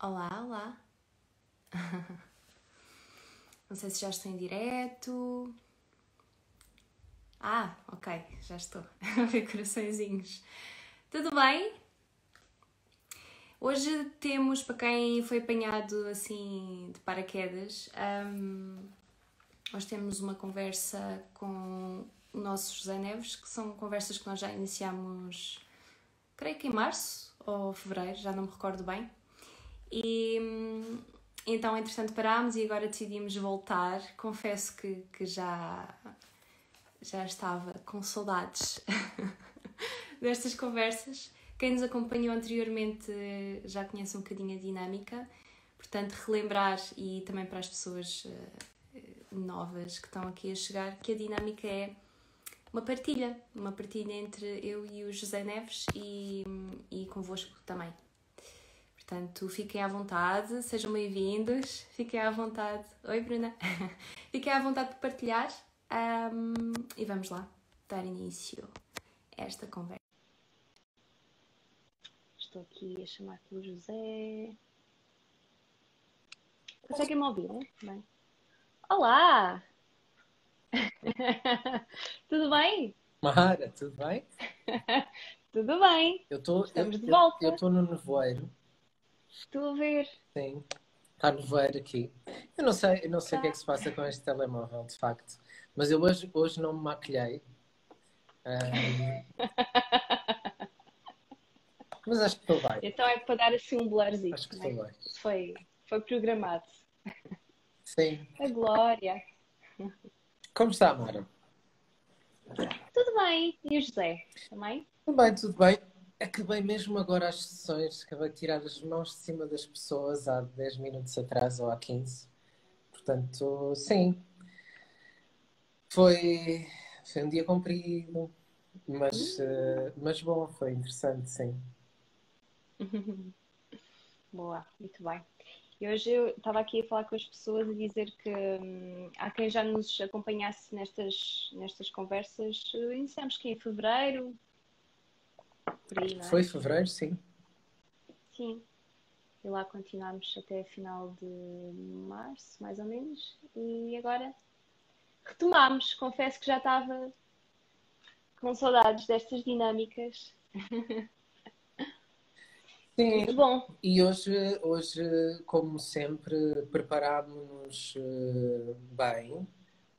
Olá, olá. Não sei se já estou em direto. Ah, ok, já estou a ver coraçõezinhos. Tudo bem? Hoje temos, para quem foi apanhado assim de paraquedas, um, hoje temos uma conversa com o nosso José Neves, que são conversas que nós já iniciamos, creio que em março ou fevereiro, já não me recordo bem. E então, entretanto, parámos e agora decidimos voltar. Confesso que, que já, já estava com saudades destas conversas. Quem nos acompanhou anteriormente já conhece um bocadinho a dinâmica, portanto, relembrar e também para as pessoas uh, novas que estão aqui a chegar, que a dinâmica é uma partilha, uma partilha entre eu e o José Neves e, e convosco também. Portanto, fiquem à vontade, sejam bem-vindos, fiquem à vontade. Oi, Bruna! fiquem à vontade de partilhar um, e vamos lá dar início a esta conversa. Estou aqui a chamar pelo José. Conseguem-me ouvir, né? Bem. Olá! tudo bem? Mara, tudo bem? tudo bem. Eu tô, Estamos eu, de volta. Eu estou no nevoeiro Estou a ver. Sim. Está no ver aqui. Eu não sei, eu não sei o que é que se passa com este telemóvel, de facto. Mas eu hoje, hoje não me maquilhei. Mas acho que estou bem. Então é para dar assim um blurzinho. Acho que estou né? bem. Foi, foi programado. Sim. A glória. Como está, Mara? Tudo bem. E o José? Também? Tudo bem, tudo bem. Acabei mesmo agora as sessões, acabei de tirar as mãos de cima das pessoas há 10 minutos atrás ou há 15. Portanto, sim. Foi, foi um dia comprido, mas, uh, mas bom, foi interessante, sim. Boa, muito bem. E hoje eu estava aqui a falar com as pessoas e dizer que hum, há quem já nos acompanhasse nestas, nestas conversas. Iniciamos que em fevereiro, aí, é? Foi fevereiro, sim. Sim. E lá continuámos até final de março, mais ou menos. E agora retomámos. Confesso que já estava com saudades destas dinâmicas. Sim. Muito bom. E hoje, hoje como sempre, preparámos-nos eh, bem.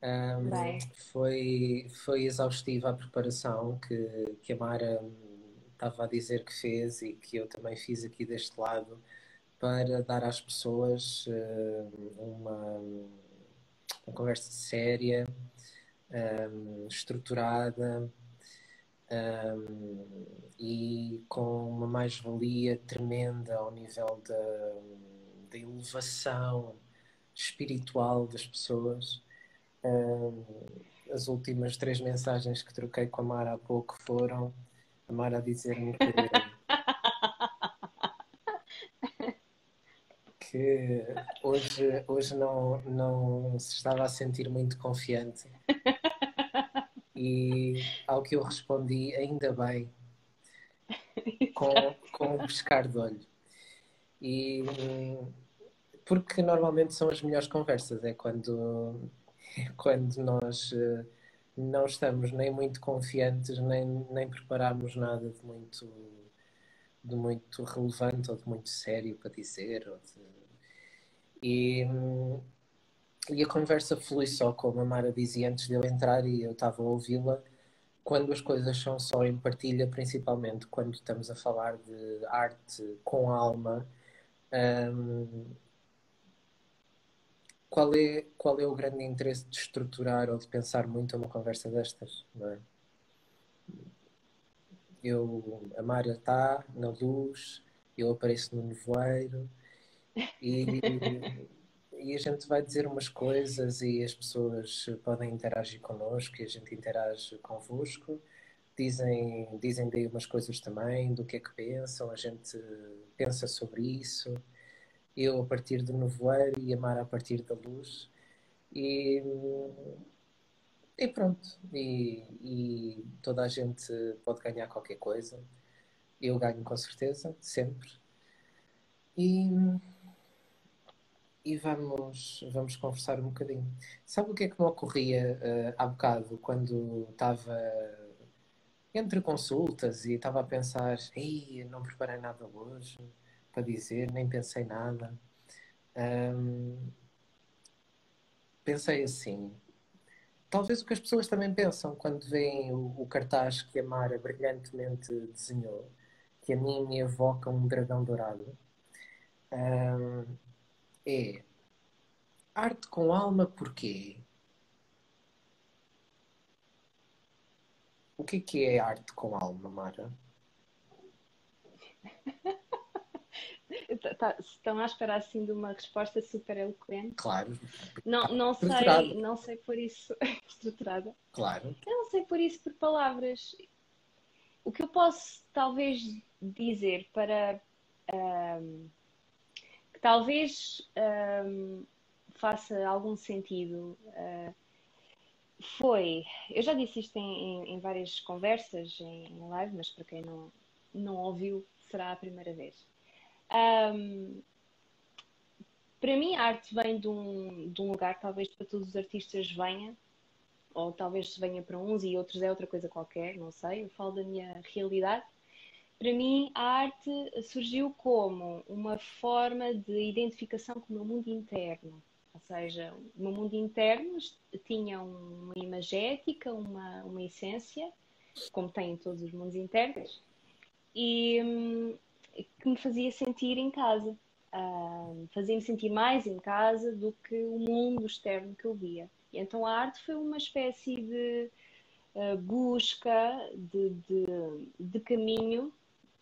Um, Bem. Foi, foi exaustiva a preparação que, que a Mara estava a dizer que fez e que eu também fiz aqui deste lado para dar às pessoas uh, uma, uma conversa séria, um, estruturada um, e com uma mais-valia tremenda ao nível da, da elevação espiritual das pessoas. As últimas três mensagens que troquei com a Mara há pouco foram a Mara a dizer-me que, que hoje, hoje não, não se estava a sentir muito confiante. E ao que eu respondi, ainda bem, com, com um pescar de olho. E porque normalmente são as melhores conversas, é quando, é quando nós eh, não estamos nem muito confiantes, nem, nem preparamos nada de muito, de muito relevante ou de muito sério para dizer. De... E, e a conversa flui só, como a Mara dizia antes de eu entrar e eu estava a ouvi-la, quando as coisas são só em partilha, principalmente quando estamos a falar de arte com alma. Um, qual é, qual é o grande interesse de estruturar ou de pensar muito uma conversa destas? Não é? Eu, a Mária está na luz, eu apareço no nevoeiro e, e a gente vai dizer umas coisas e as pessoas podem interagir connosco e a gente interage convosco. Dizem, dizem daí umas coisas também, do que é que pensam, a gente pensa sobre isso eu a partir do nevoeiro e a Mara a partir da luz. E, e pronto. E, e, toda a gente pode ganhar qualquer coisa. Eu ganho com certeza, sempre. E, e vamos, vamos conversar um bocadinho. Sabe o que é que me ocorria uh, há bocado, quando estava entre consultas e estava a pensar, ei, não preparei nada hoje para dizer, nem pensei nada. Um, pensei assim, talvez o que as pessoas também pensam quando veem o, o cartaz que a Mara brilhantemente desenhou, que a mim me evoca um dragão dourado, um, é arte com alma porquê? O que é, que é arte com alma, Mara? Tá, tá, estão à espera assim de uma resposta super eloquente. Claro. Não, não sei, não sei por isso estruturada. Claro. Eu não sei por isso por palavras. O que eu posso talvez dizer para um, que talvez um, faça algum sentido uh, foi, eu já disse isto em, em, em várias conversas, em, em, live, mas para quem não, não ouviu, será a primeira vez. Um, para mim, a arte vem de um, de um lugar, talvez para todos os artistas venha, ou talvez venha para uns e outros é outra coisa qualquer, não sei, eu falo da minha realidade. Para mim, a arte surgiu como uma forma de identificação com o meu mundo interno ou seja, o meu mundo interno tinha uma imagética, uma, uma essência, como tem em todos os mundos internos, e hum, que me fazia sentir em casa. Uh, fazia-me sentir mais em casa do que o mundo externo que eu via. E então a arte foi uma espécie de uh, busca de, de, de, caminho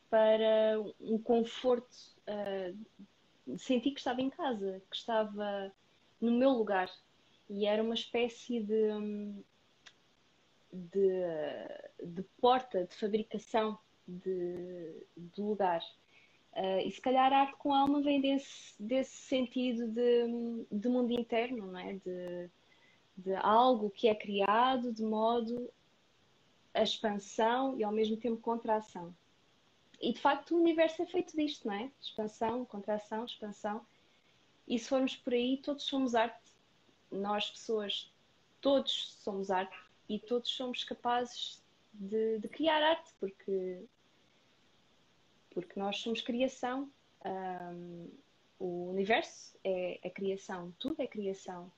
para um conforto, uh, sentir que estava em casa, que estava no meu lugar. E era uma espécie de, de, de porta de fabricação de, de lugar. Uh, e se calhar a arte com alma vem desse, desse sentido de, de mundo interno, não é? De, de algo que é criado de modo a expansão e ao mesmo tempo contração. E de facto o universo é feito disto, não é? Expansão, contração, expansão. E se formos por aí, todos somos arte. Nós, pessoas, todos somos arte e todos somos capazes de, de criar arte, porque, porque nós somos criação. Um, o universo é a criação, tudo é criação.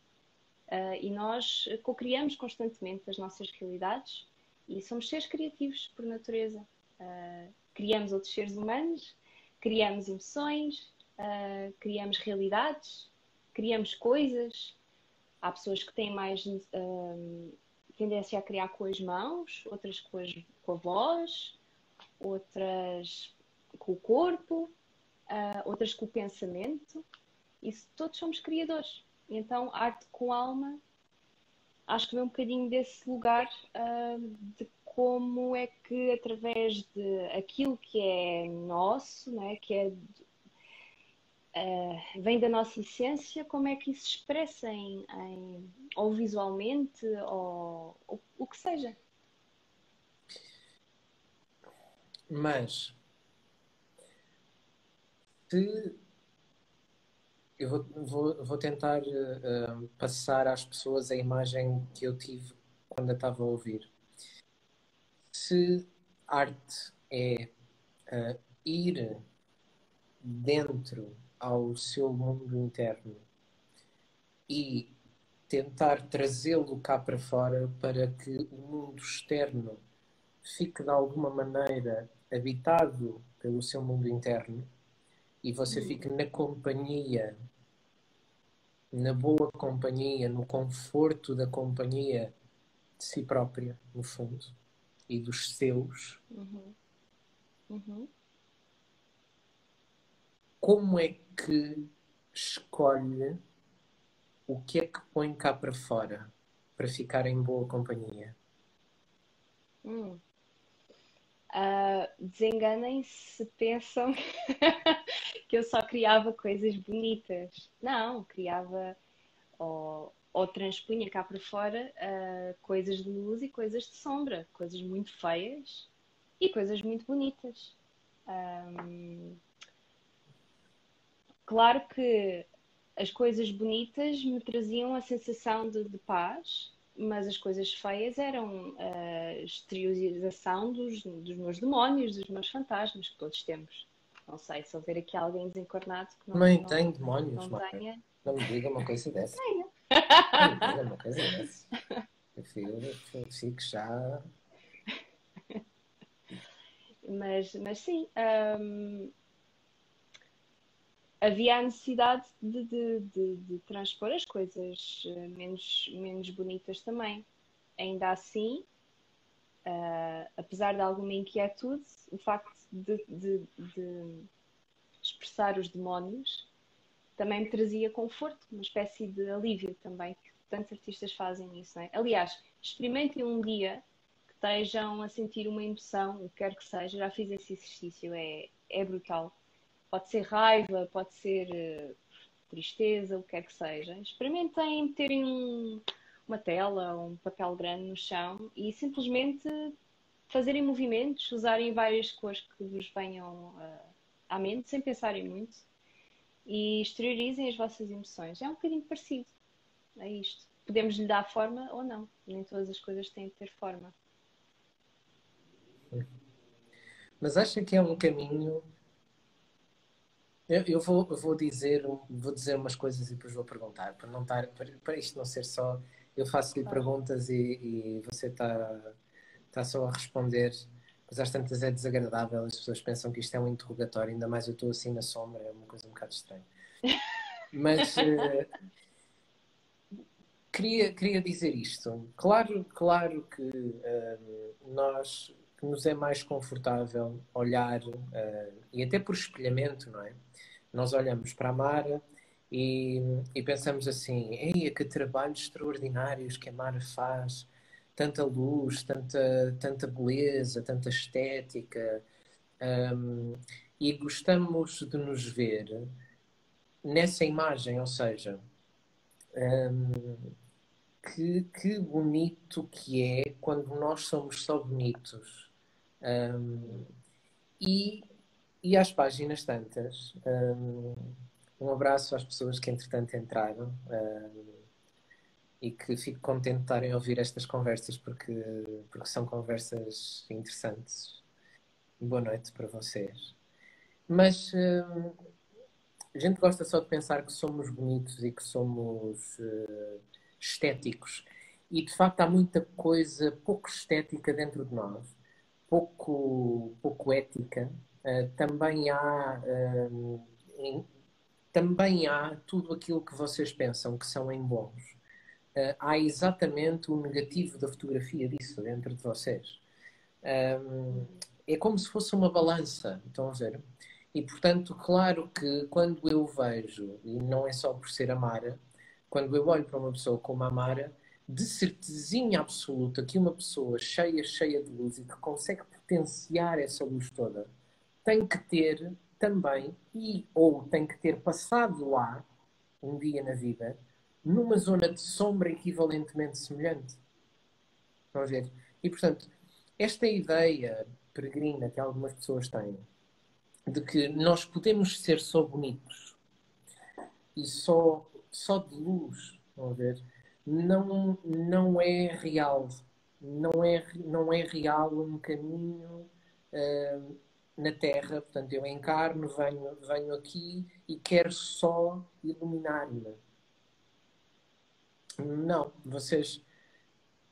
Uh, e nós co-criamos constantemente as nossas realidades e somos seres criativos por natureza. Uh, criamos outros seres humanos, criamos emoções, uh, criamos realidades, criamos coisas. Há pessoas que têm mais tendência a criar com as mãos, outras com, as, com a voz, outras com o corpo, uh, outras com o pensamento. Isso todos somos criadores. Então, arte com alma, acho que vem um bocadinho desse lugar uh, de como é que através de aquilo que é nosso, não é? que é uh, vem da nossa essência, como é que isso se expressa em, em ou visualmente, ou, ou o que seja. Mas eu vou, vou, vou tentar uh, passar às pessoas a imagem que eu tive quando eu estava a ouvir. Se arte é uh, ir dentro ao seu mundo interno e tentar trazê-lo cá para fora para que o mundo externo fique de alguma maneira habitado pelo seu mundo interno e você fique na companhia, na boa companhia, no conforto da companhia de si própria, no fundo, e dos seus. Uhum. Uhum como é que escolhe o que é que põe cá para fora para ficar em boa companhia? Hum. Uh, Desenganem-se se pensam que eu só criava coisas bonitas. Não, criava ou, ou transpunha cá para fora uh, coisas de luz e coisas de sombra, coisas muito feias e coisas muito bonitas. Um, claro que as coisas bonitas me traziam a sensação de, de paz, mas as coisas feias eram a exteriorização dos, dos meus demónios, dos meus fantasmas que todos temos. Não sei se houver aqui alguém desencarnado que não, Mãe, não tem demónios, não, tenha. não me diga uma coisa dessa. Tenho. Não me diga uma coisa dessa. Eu fico, fico já. Mas, mas sim, hum, havia a necessidade de, de, de, de, transpor as coisas eh, menos, menos bonitas também. Ainda assim, uh, apesar de alguma inquietude, o facto de, de, expressar os demónios também me trazia conforto, uma espécie de alívio também, que tantos artistas fazem isso. É? Aliás, experimentem um dia que estejam a sentir uma emoção, o que quer que seja, já fiz esse exercício, é, é brutal Pode ser raiva, pode ser uh, tristeza, o que quer que seja. Experimentem meterem um, uma tela ou um papel grande no chão e simplesmente fazerem movimentos, usarem várias cores que vos venham uh, à mente, sem pensarem muito, e exteriorizem as vossas emoções. É um bocadinho parecido a isto. Podemos lhe dar forma ou não. Nem todas as coisas têm de ter forma. Mas acha que é um caminho eu, eu, vou, eu vou, dizer, vou dizer umas coisas e depois vou perguntar, para, não estar, para, para isto não ser só eu faço-lhe perguntas e, e você está tá só a responder, mas às tantas é desagradável, as pessoas pensam que isto é um interrogatório, ainda mais eu estou assim na sombra, é uma coisa um bocado estranha. Mas uh, queria, queria dizer isto. Claro, claro que uh, nós nos é mais confortável olhar, uh, e até por espelhamento, não é? Nós olhamos para a Mara e, e pensamos assim: ei, que trabalhos extraordinários que a Mara faz, tanta luz, tanta, tanta beleza, tanta estética, um, e gostamos de nos ver nessa imagem, ou seja, um, que, que bonito que é quando nós somos só bonitos. Um, e, e às páginas tantas, um, um, abraço às pessoas que entretanto entraram um, e que fico contente de estarem a ouvir estas conversas porque, porque são conversas interessantes. Boa noite para vocês. Mas a gente gosta só de pensar que somos bonitos e que somos uh, estéticos. E de facto há muita coisa pouco estética dentro de nós pouco, pouco ética, uh, também há uh, também há tudo aquilo que vocês pensam que são em bons. Uh, há exatamente o negativo da fotografia disso dentro de vocês. Um, é como se fosse uma balança, estão a ver? E portanto, claro que quando eu vejo, e não é só por ser a Mara, quando eu olho para uma pessoa como a Mara, de certezinha absoluta que uma pessoa cheia, cheia de luz e que consegue potenciar essa luz toda tem que ter também e ou tem que ter passado lá um dia na vida numa zona de sombra equivalentemente semelhante. Vamos ver? E portanto, esta ideia peregrina que algumas pessoas têm de que nós podemos ser só bonitos e só, só de luz, vamos ver? não, não é real. Não é, não é real um caminho uh, na Terra. Portanto, eu encarno, venho, venho aqui e quero só iluminar-me. Não, vocês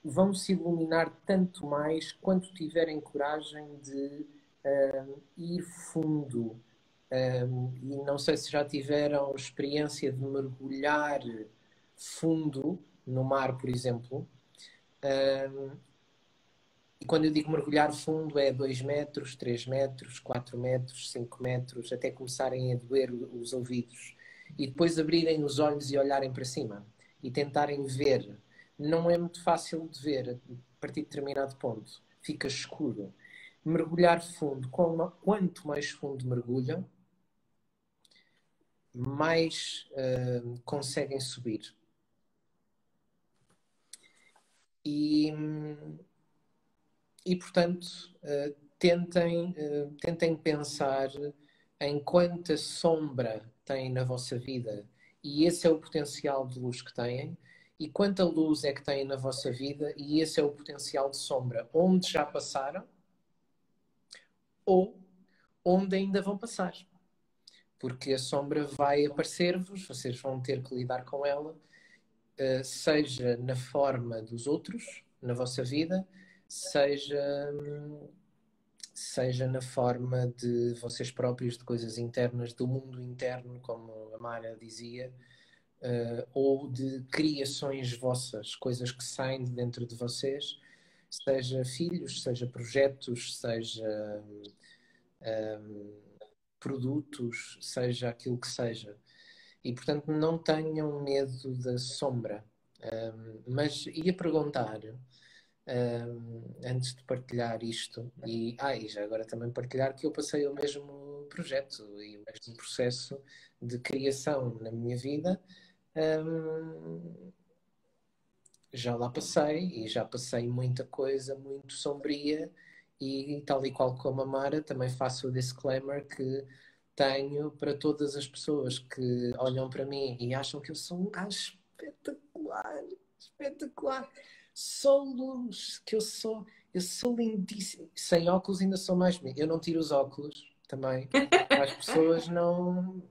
vão se iluminar tanto mais quanto tiverem coragem de uh, ir fundo. Um, e não sei se já tiveram experiência de mergulhar fundo no mar, por exemplo. Um, e quando eu digo mergulhar fundo é 2 metros, 3 metros, 4 metros, 5 metros, até começarem a doer os ouvidos. E depois abrirem os olhos e olharem para cima e tentarem ver. Não é muito fácil de ver a partir de determinado ponto. Fica escuro. Mergulhar fundo, quanto mais fundo mergulham, mais uh, conseguem subir. E, e portanto, uh, tentem, uh, tentem pensar em quanta sombra têm na vossa vida. E esse é o potencial de luz que têm, e quanta luz é que têm na vossa vida. E esse é o potencial de sombra, onde já passaram ou onde ainda vão passar. Porque a sombra vai aparecer-vos, vocês vão ter que lidar com ela, eh, seja na forma dos outros, na vossa vida, seja, seja na forma de vocês próprios, de coisas internas, do mundo interno, como a Mara dizia, uh, ou de criações vossas, coisas que saem de dentro de vocês, seja filhos, seja projetos, seja um, produtos, seja aquilo que seja. E portanto não tenham medo da sombra. Um, mas ia perguntar um, antes de partilhar isto, e, ah, e já agora também partilhar que eu passei o mesmo projeto e o mesmo processo de criação na minha vida. Um, já lá passei e já passei muita coisa muito sombria e tal e qual como a Mara também faço o disclaimer que tenho para todas as pessoas que olham para mim e acham que eu sou um gajo espetacular, espetacular sou luz, que eu sou, eu sou lindíssimo. Sem óculos ainda sou mais bonito. Eu não tiro os óculos também. As pessoas não.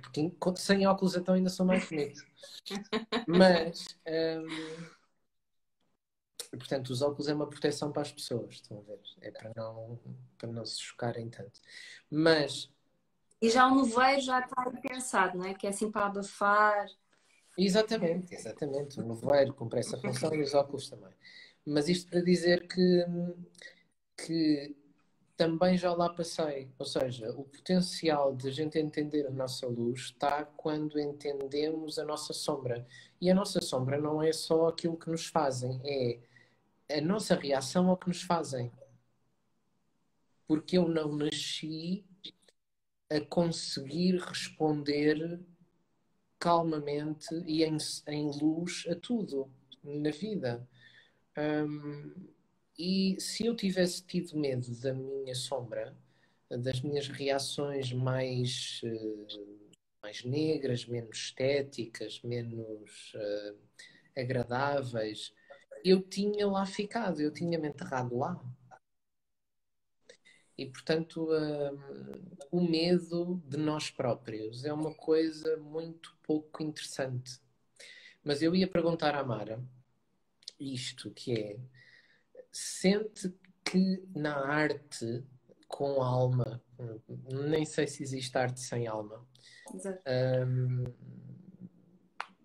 Porque sem óculos então ainda sou mais bonito. Mas hum, portanto os óculos é uma proteção para as pessoas, estão a ver? É para não, para não se chocarem tanto. Mas e já o nevoeiro já está pensado, não é? Que é assim para abafar. Exatamente, exatamente. O nevoeiro cumpre essa função e os óculos também. Mas isto para dizer que, que também já lá passei. Ou seja, o potencial de a gente entender a nossa luz está quando entendemos a nossa sombra. E a nossa sombra não é só aquilo que nos fazem, é a nossa reação ao que nos fazem. Porque eu não nasci a conseguir responder calmamente e em, em luz a tudo na vida. Um, e se eu tivesse tido medo da minha sombra, das minhas reações mais, uh, mais negras, menos estéticas, menos uh, agradáveis, eu tinha lá ficado, eu tinha me enterrado lá. E, portanto, um, o medo de nós próprios é uma coisa muito pouco interessante. Mas eu ia perguntar à Mara isto, que é, sente que na arte com alma, nem sei se existe arte sem alma, um,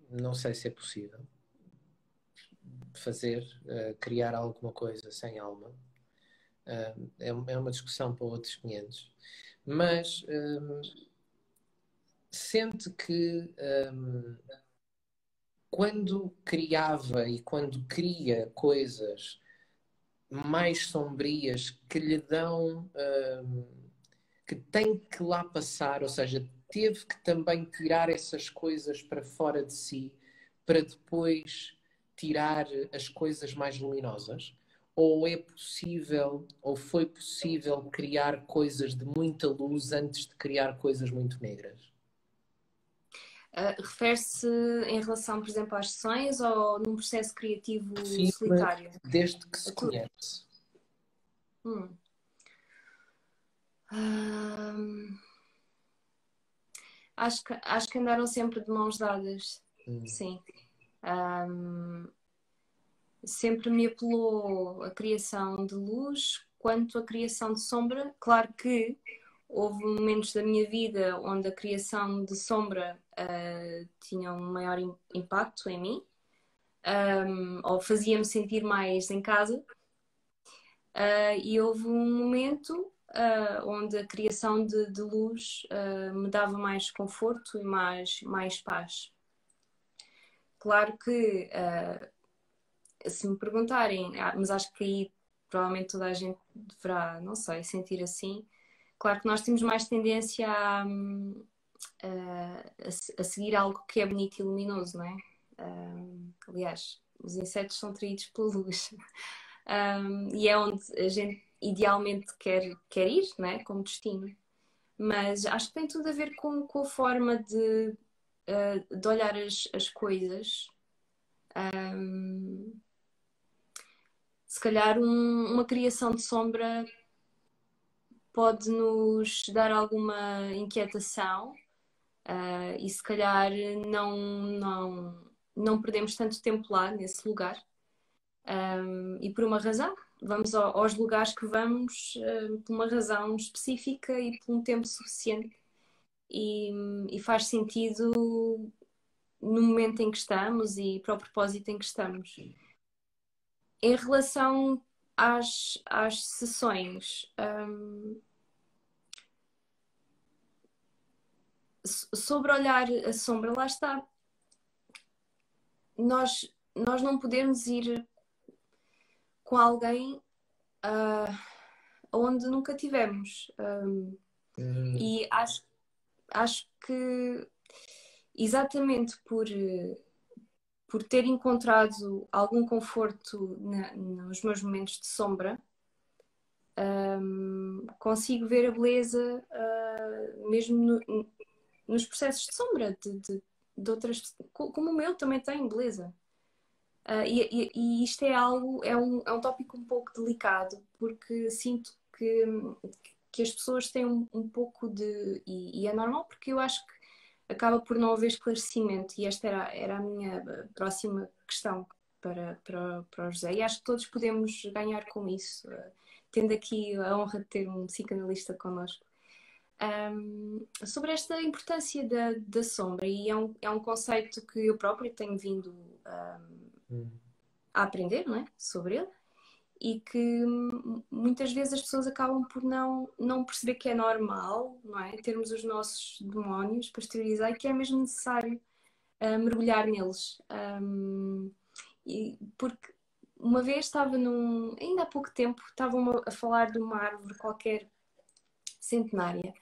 não sei se é possível fazer, uh, criar alguma coisa sem alma é, é uma discussão para outros 500. Mas um, sente que um, quando criava e quando cria coisas mais sombrias que lhe dão um, que tem que lá passar, ou seja, teve que também tirar essas coisas para fora de si para depois tirar as coisas mais luminosas ou é possível, ou foi possível criar coisas de muita luz antes de criar coisas muito negras? Uh, Refere-se em relação, por exemplo, às sessões ou num processo criativo Sim, solitário? Desde que se conhece. Hum. Uh, acho, que, acho que andaram sempre de mãos dadas. Hum. Sim. Um, sempre me apelou a criação de luz quanto a criação de sombra. Claro que houve momentos da minha vida onde a criação de sombra uh, tinha um maior impacto em mim, um, ou fazia-me sentir mais em casa. Uh, e houve um momento uh, onde a criação de, de luz me dava mais conforto e mais, mais paz. Claro que se me perguntarem, ah, mas acho que aí provavelmente toda a gente deverá, não sei, sentir assim. Claro que nós temos mais tendência a, a, a seguir algo que é bonito e luminoso, não é? Um, aliás, os insetos são traídos pela luz. E é onde a gente idealmente quer, quer ir, não é? Como destino. Mas acho que tem tudo a ver com, com a forma de, de olhar as, as coisas. Um, se calhar um, uma criação de sombra pode nos dar alguma inquietação uh, e se calhar não, não, não perdemos tanto tempo lá nesse lugar. Um, e por uma razão, vamos aos lugares que vamos uh, por uma razão específica e por um tempo suficiente e, e, faz sentido no momento em que estamos e para o propósito em que estamos. Em relação às, às sessões, um, sobre olhar a sombra, lá está. Nós, nós não podemos ir com alguém uh, onde nunca tivemos. Um, hum. E acho, acho que exatamente por, por ter encontrado algum conforto na, nos meus momentos de sombra, um, consigo ver a beleza uh, mesmo no, nos processos de sombra de, de, de, outras como o meu também tem beleza. Uh, e, e, isto é algo, é um, é um tópico um pouco delicado, porque sinto que, que as pessoas têm um, um pouco de. E, e, é normal, porque eu acho que acaba por não haver esclarecimento, e esta era, era a minha próxima questão para, para, para o José, e acho que todos podemos ganhar com isso, uh, tendo aqui a honra de ter um psicanalista connosco. Um, sobre esta importância da, da sombra, e é um, é um conceito que eu própria tenho vindo um, a aprender não é? sobre ele, e que muitas vezes as pessoas acabam por não, não perceber que é normal não é? termos os nossos demónios para exteriorizar e que é mesmo necessário uh, mergulhar neles. Um, e, porque uma vez estava num. ainda há pouco tempo, estavam a falar de uma árvore qualquer centenária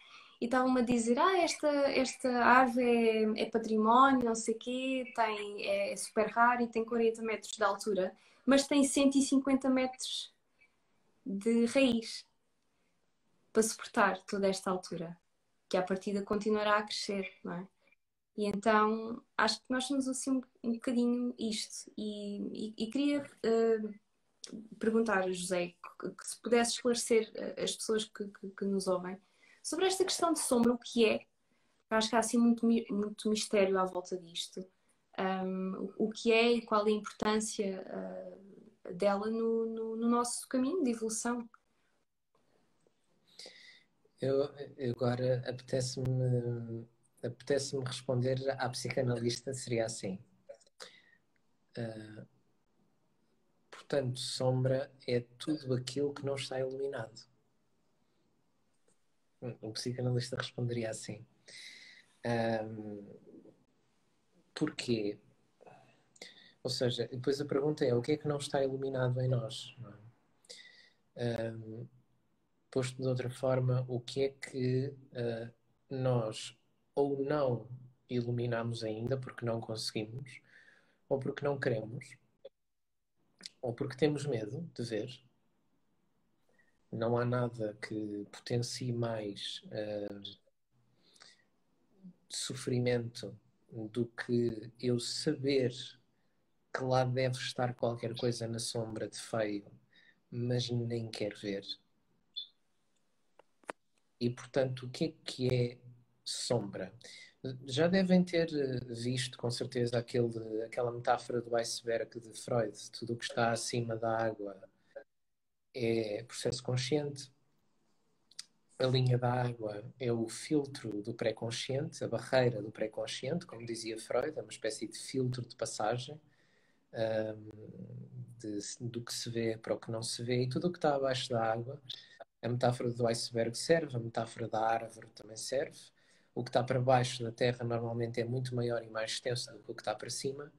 e estavam-me a dizer: Ah, esta, esta árvore é, é património, não sei o quê, tem, é, é super raro e tem 40 metros de altura, mas tem 150 metros de raiz para suportar toda esta altura, que à partida continuará a crescer, não é? E então acho que nós somos assim um, bocadinho isto. E, e, e queria uh, perguntar, José, que, que, se pudesse esclarecer eh, as pessoas que, que, que nos ouvem Sobre esta questão de sombra, o que é? Acho que há assim muito, muito mistério à volta disto. Um, o que é e qual a importância uh, dela no, no, no, nosso caminho de evolução. Eu agora apetece-me apetece responder à psicanalista, seria assim. Uh, portanto, sombra é tudo aquilo que não está iluminado um psicanalista responderia assim. Um, porquê? Ou seja, depois a pergunta é o que é que não está iluminado em nós? É? Um, posto de outra forma, o que é que uh, nós ou não iluminamos ainda porque não conseguimos, ou porque não queremos, ou porque temos medo de ver, não há nada que potencie mais uh, sofrimento do que eu saber que lá deve estar qualquer coisa na sombra de feio, mas nem quer ver. E portanto, o que é que é sombra? Já devem ter eh, visto com certeza aquele, aquela metáfora do iceberg de Freud, tudo o que está acima da água é processo consciente, a linha da água é o filtro do pré-consciente, a barreira do pré-consciente, como dizia Freud, é uma espécie de filtro de passagem um, de, do que se vê para o que não se vê e tudo o que está abaixo da água. A metáfora do iceberg serve, a metáfora da árvore também serve. O que está para baixo da terra normalmente é muito maior e mais extenso do que o que está para cima,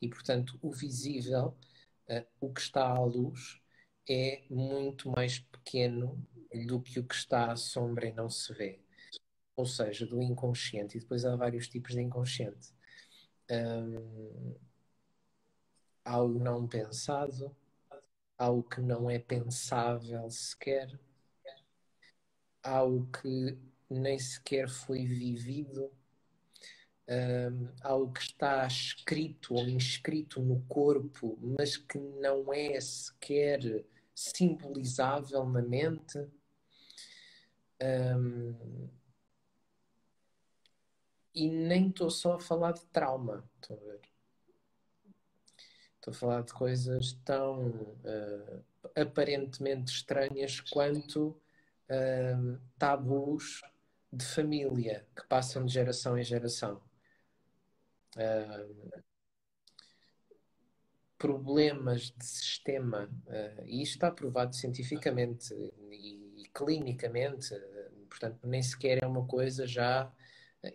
e portanto o visível, uh, o que está à luz, é muito mais pequeno do que o que está à sombra e não se vê. Ou seja, do inconsciente. E depois há vários tipos de inconsciente. Um, há o não pensado, há o que não é pensável sequer, há o que nem sequer foi vivido, um, algo que está escrito ou inscrito no corpo, mas que não é sequer simbolizável na mente. Um, e nem estou só a falar de trauma, estão a ver? Estou a falar de coisas tão uh, aparentemente estranhas quanto uh, tabus de família que passam de geração em geração. Problemas de sistema, uh, e isto está provado cientificamente e, e clinicamente, uh, portanto, nem sequer é uma coisa já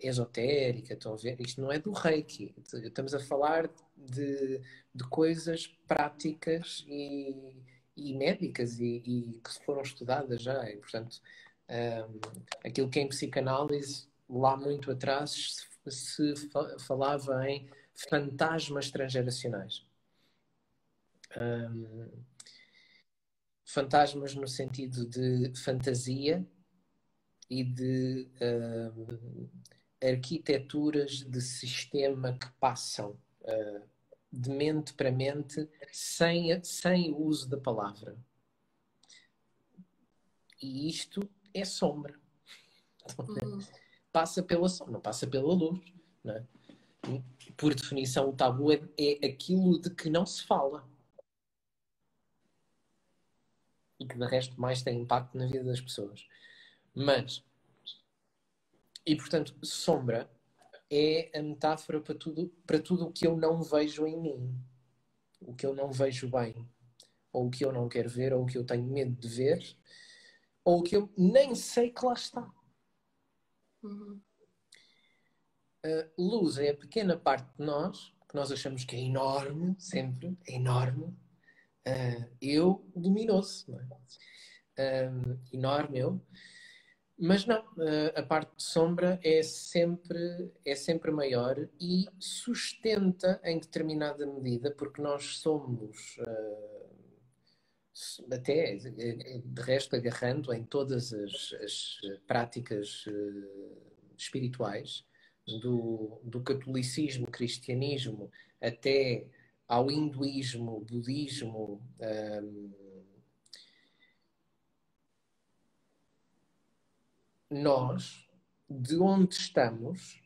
esotérica, estão a ver? Isto não é do reiki, estamos a falar de, de coisas práticas e, e médicas e, e, que foram estudadas já, e portanto, um, aquilo que em psicanálise, lá muito atrás, se, se falava em fantasmas transgeracionais. Um, fantasmas no sentido de fantasia e de um, arquiteturas de sistema que passam uh, de mente para mente sem, sem o uso da palavra. E isto é sombra. Uhum. Passa pela sombra, não passa pela luz. É? Por definição, o tabu é, é aquilo de que não se fala. E que de resto mais tem impacto na vida das pessoas. Mas, e portanto, sombra é a metáfora para tudo, para tudo o que eu não vejo em mim. O que eu não vejo bem. Ou o que eu não quero ver, ou o que eu tenho medo de ver, ou o que eu nem sei que lá está. Uhum. Uh, luz é a pequena parte de nós, que nós achamos que é enorme, sempre, é enorme. Uh, eu luminoso, não é? Uh, enorme eu. Mas não, a parte de sombra é sempre, é sempre maior e sustenta em determinada medida, porque nós somos, até de resto agarrando em todas as, as práticas espirituais, do, do catolicismo, cristianismo, até ao hinduísmo, budismo, um, nós, de onde estamos,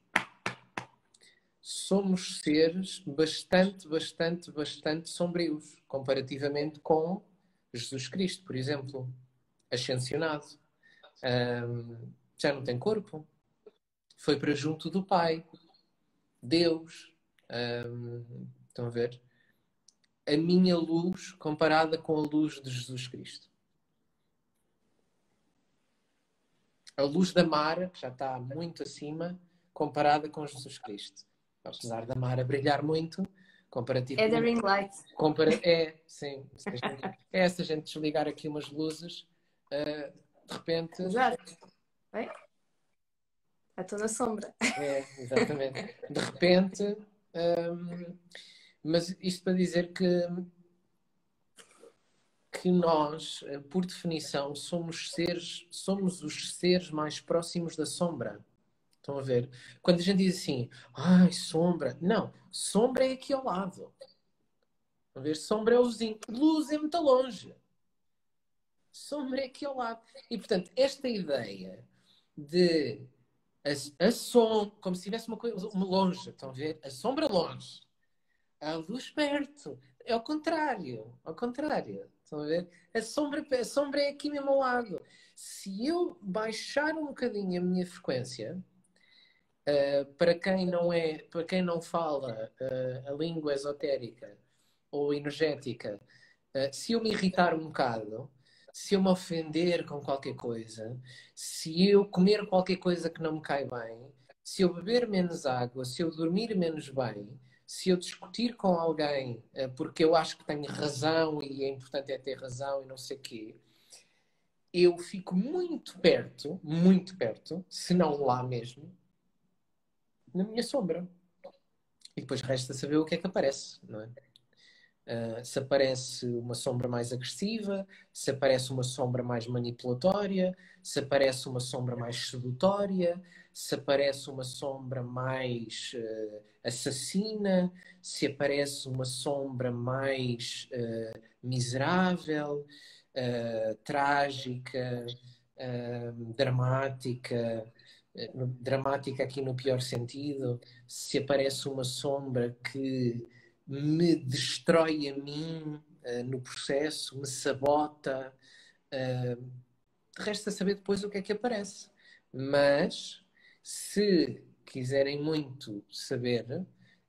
somos seres bastante, bastante, bastante sombrios, comparativamente com Jesus Cristo, por exemplo, ascensionado. Um, já não tem corpo, foi para junto do Pai, Deus. Um, estão a ver? A minha luz comparada com a luz de Jesus Cristo. A luz da Mara, que já está muito acima, comparada com Jesus Cristo. Apesar da Mara brilhar muito, comparativamente. É da ring light. Compara é, sim. É se a gente desligar aqui umas luzes, uh, de repente. Exato. Bem? Estou na sombra. É, exatamente. De repente, um, mas isto para dizer que que nós, por definição, somos seres, somos os seres mais próximos da sombra. Estão a ver? Quando a gente diz assim, ai, sombra. Não, sombra é aqui ao lado. Estão a ver? Sombra é o vizinho. Luz é muito longe. Sombra é aqui ao lado. E, portanto, esta ideia de a, a som, como se tivesse uma coisa uma longe, estão a ver? A sombra longe, a luz perto. É ao contrário, ao contrário. Estão a ver? A sombra, a sombra é aqui mesmo ao lado. Se eu baixar um bocadinho a minha frequência, uh, para quem não é, para quem não fala uh, a língua esotérica ou energética, uh, se eu me irritar um bocado, se eu me ofender com qualquer coisa, se eu comer qualquer coisa que não me cai bem, se eu beber menos água, se eu dormir menos bem, se eu discutir com alguém eh, porque eu acho que tenho razão e é importante é ter razão e não sei o quê, eu fico muito perto, muito perto, se não lá mesmo, na minha sombra. E depois resta saber o que é que aparece, não é? Uh, se aparece uma sombra mais agressiva, se aparece uma sombra mais manipulatória, se aparece uma sombra mais sedutória, se aparece uma sombra mais uh, assassina, se aparece uma sombra mais uh, miserável, trágica, dramática, dramática aqui no pior sentido, se aparece uma sombra que me destrói a mim uh, no processo, me sabota. Uh, resta saber depois o que é que aparece. Mas se quiserem muito saber,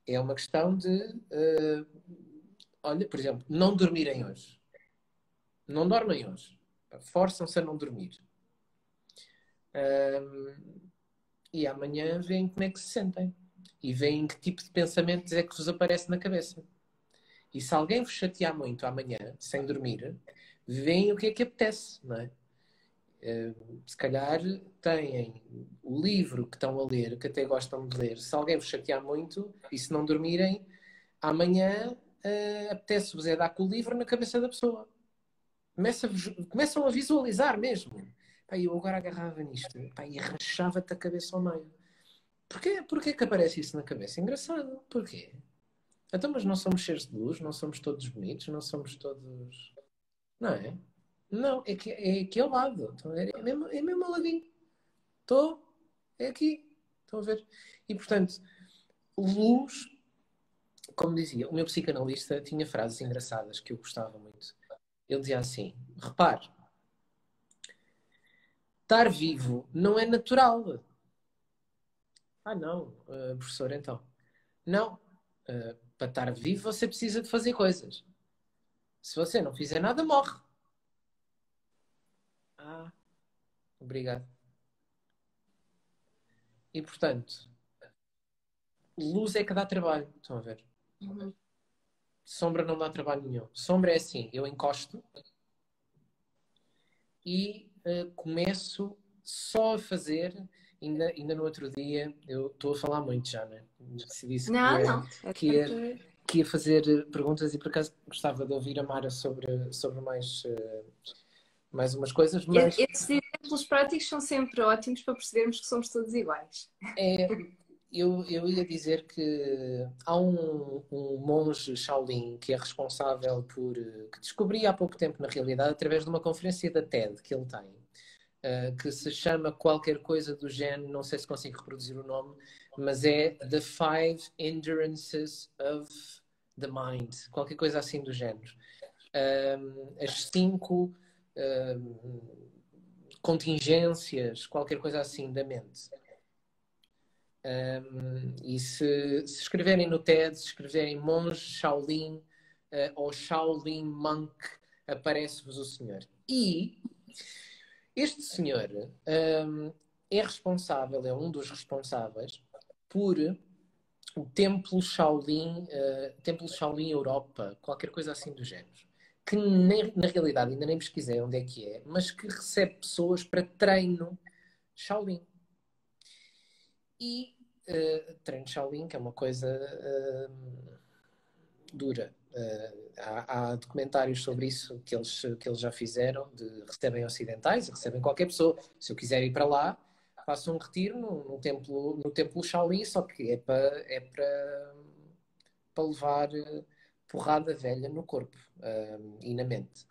é uma questão de uh, olha, por exemplo, não dormirem hoje. Não dormem hoje. Forçam-se a não dormir. e amanhã veem como é que se sentem e veem que tipo de pensamentos é que vos aparece na cabeça. E se alguém vos chatear muito amanhã, sem dormir, veem o que é que apetece, não é? Eh, se calhar têm o livro que estão a ler, que até gostam de ler. Se alguém vos chatear muito e se não dormirem, amanhã uh, apetece-vos é dar com o livro na cabeça da pessoa. Começa começam a visualizar mesmo. Pá, eu agora agarrava nisto e rachava-te a cabeça ao meio. Porquê, porquê que aparece isso na cabeça? Engraçado. Porquê? Então, mas não somos seres de luz, não somos todos bonitos, não somos todos. Não é? Não, é, que, é aqui ao lado. Estão a ver? É mesmo, é mesmo ao ladinho. Estou, é aqui. Estão a ver? E portanto, luz, como dizia, o meu psicanalista tinha frases engraçadas que eu gostava muito. Ele dizia assim: repare, estar vivo não é natural. Ah, não, uh, professor, então. Não. Uh, para estar vivo você precisa de fazer coisas. Se você não fizer nada, morre. Ah, obrigado. E portanto, luz é que dá trabalho. Estão a ver? Uhum. Sombra não dá trabalho nenhum. Sombra é assim: eu encosto e uh, começo só a fazer Ainda, ainda no outro dia, eu estou a falar muito já, né? Se disse não, que, não. É que, ia, que ia fazer perguntas e por acaso gostava de ouvir a Mara sobre, sobre mais, uh, mais umas coisas. Mas... Esses exemplos práticos são sempre ótimos para percebermos que somos todos iguais. É, eu, eu ia dizer que há um, um monge Shaolin que é responsável por. que descobri há pouco tempo, na realidade, através de uma conferência da TED que ele tem uh, que se chama qualquer coisa do género, não sei se consigo reproduzir o nome, mas é The Five Endurances of the Mind, qualquer coisa assim do género. Um, as cinco contingências, qualquer coisa assim da mente. Um, e se, se, escreverem no TED, se escreverem monge Shaolin uh, ou Shaolin Monk, aparece-vos o senhor. E este senhor um, é responsável, é um dos responsáveis por o Templo Shaolin, uh, Templo Shaolin Europa, qualquer coisa assim do género. Que nem, na realidade ainda nem pesquisei onde é que é, mas que recebe pessoas para treino Shaolin. E uh, treino Shaolin, que é uma coisa uh, dura. Uh, há, há, documentários sobre isso que eles, que eles já fizeram, de recebem ocidentais, recebem qualquer pessoa. Se eu quiser ir para lá, faço um retiro no, no templo, no templo Shaolin, só que é para é para, para levar porrada velha no corpo um, e na mente.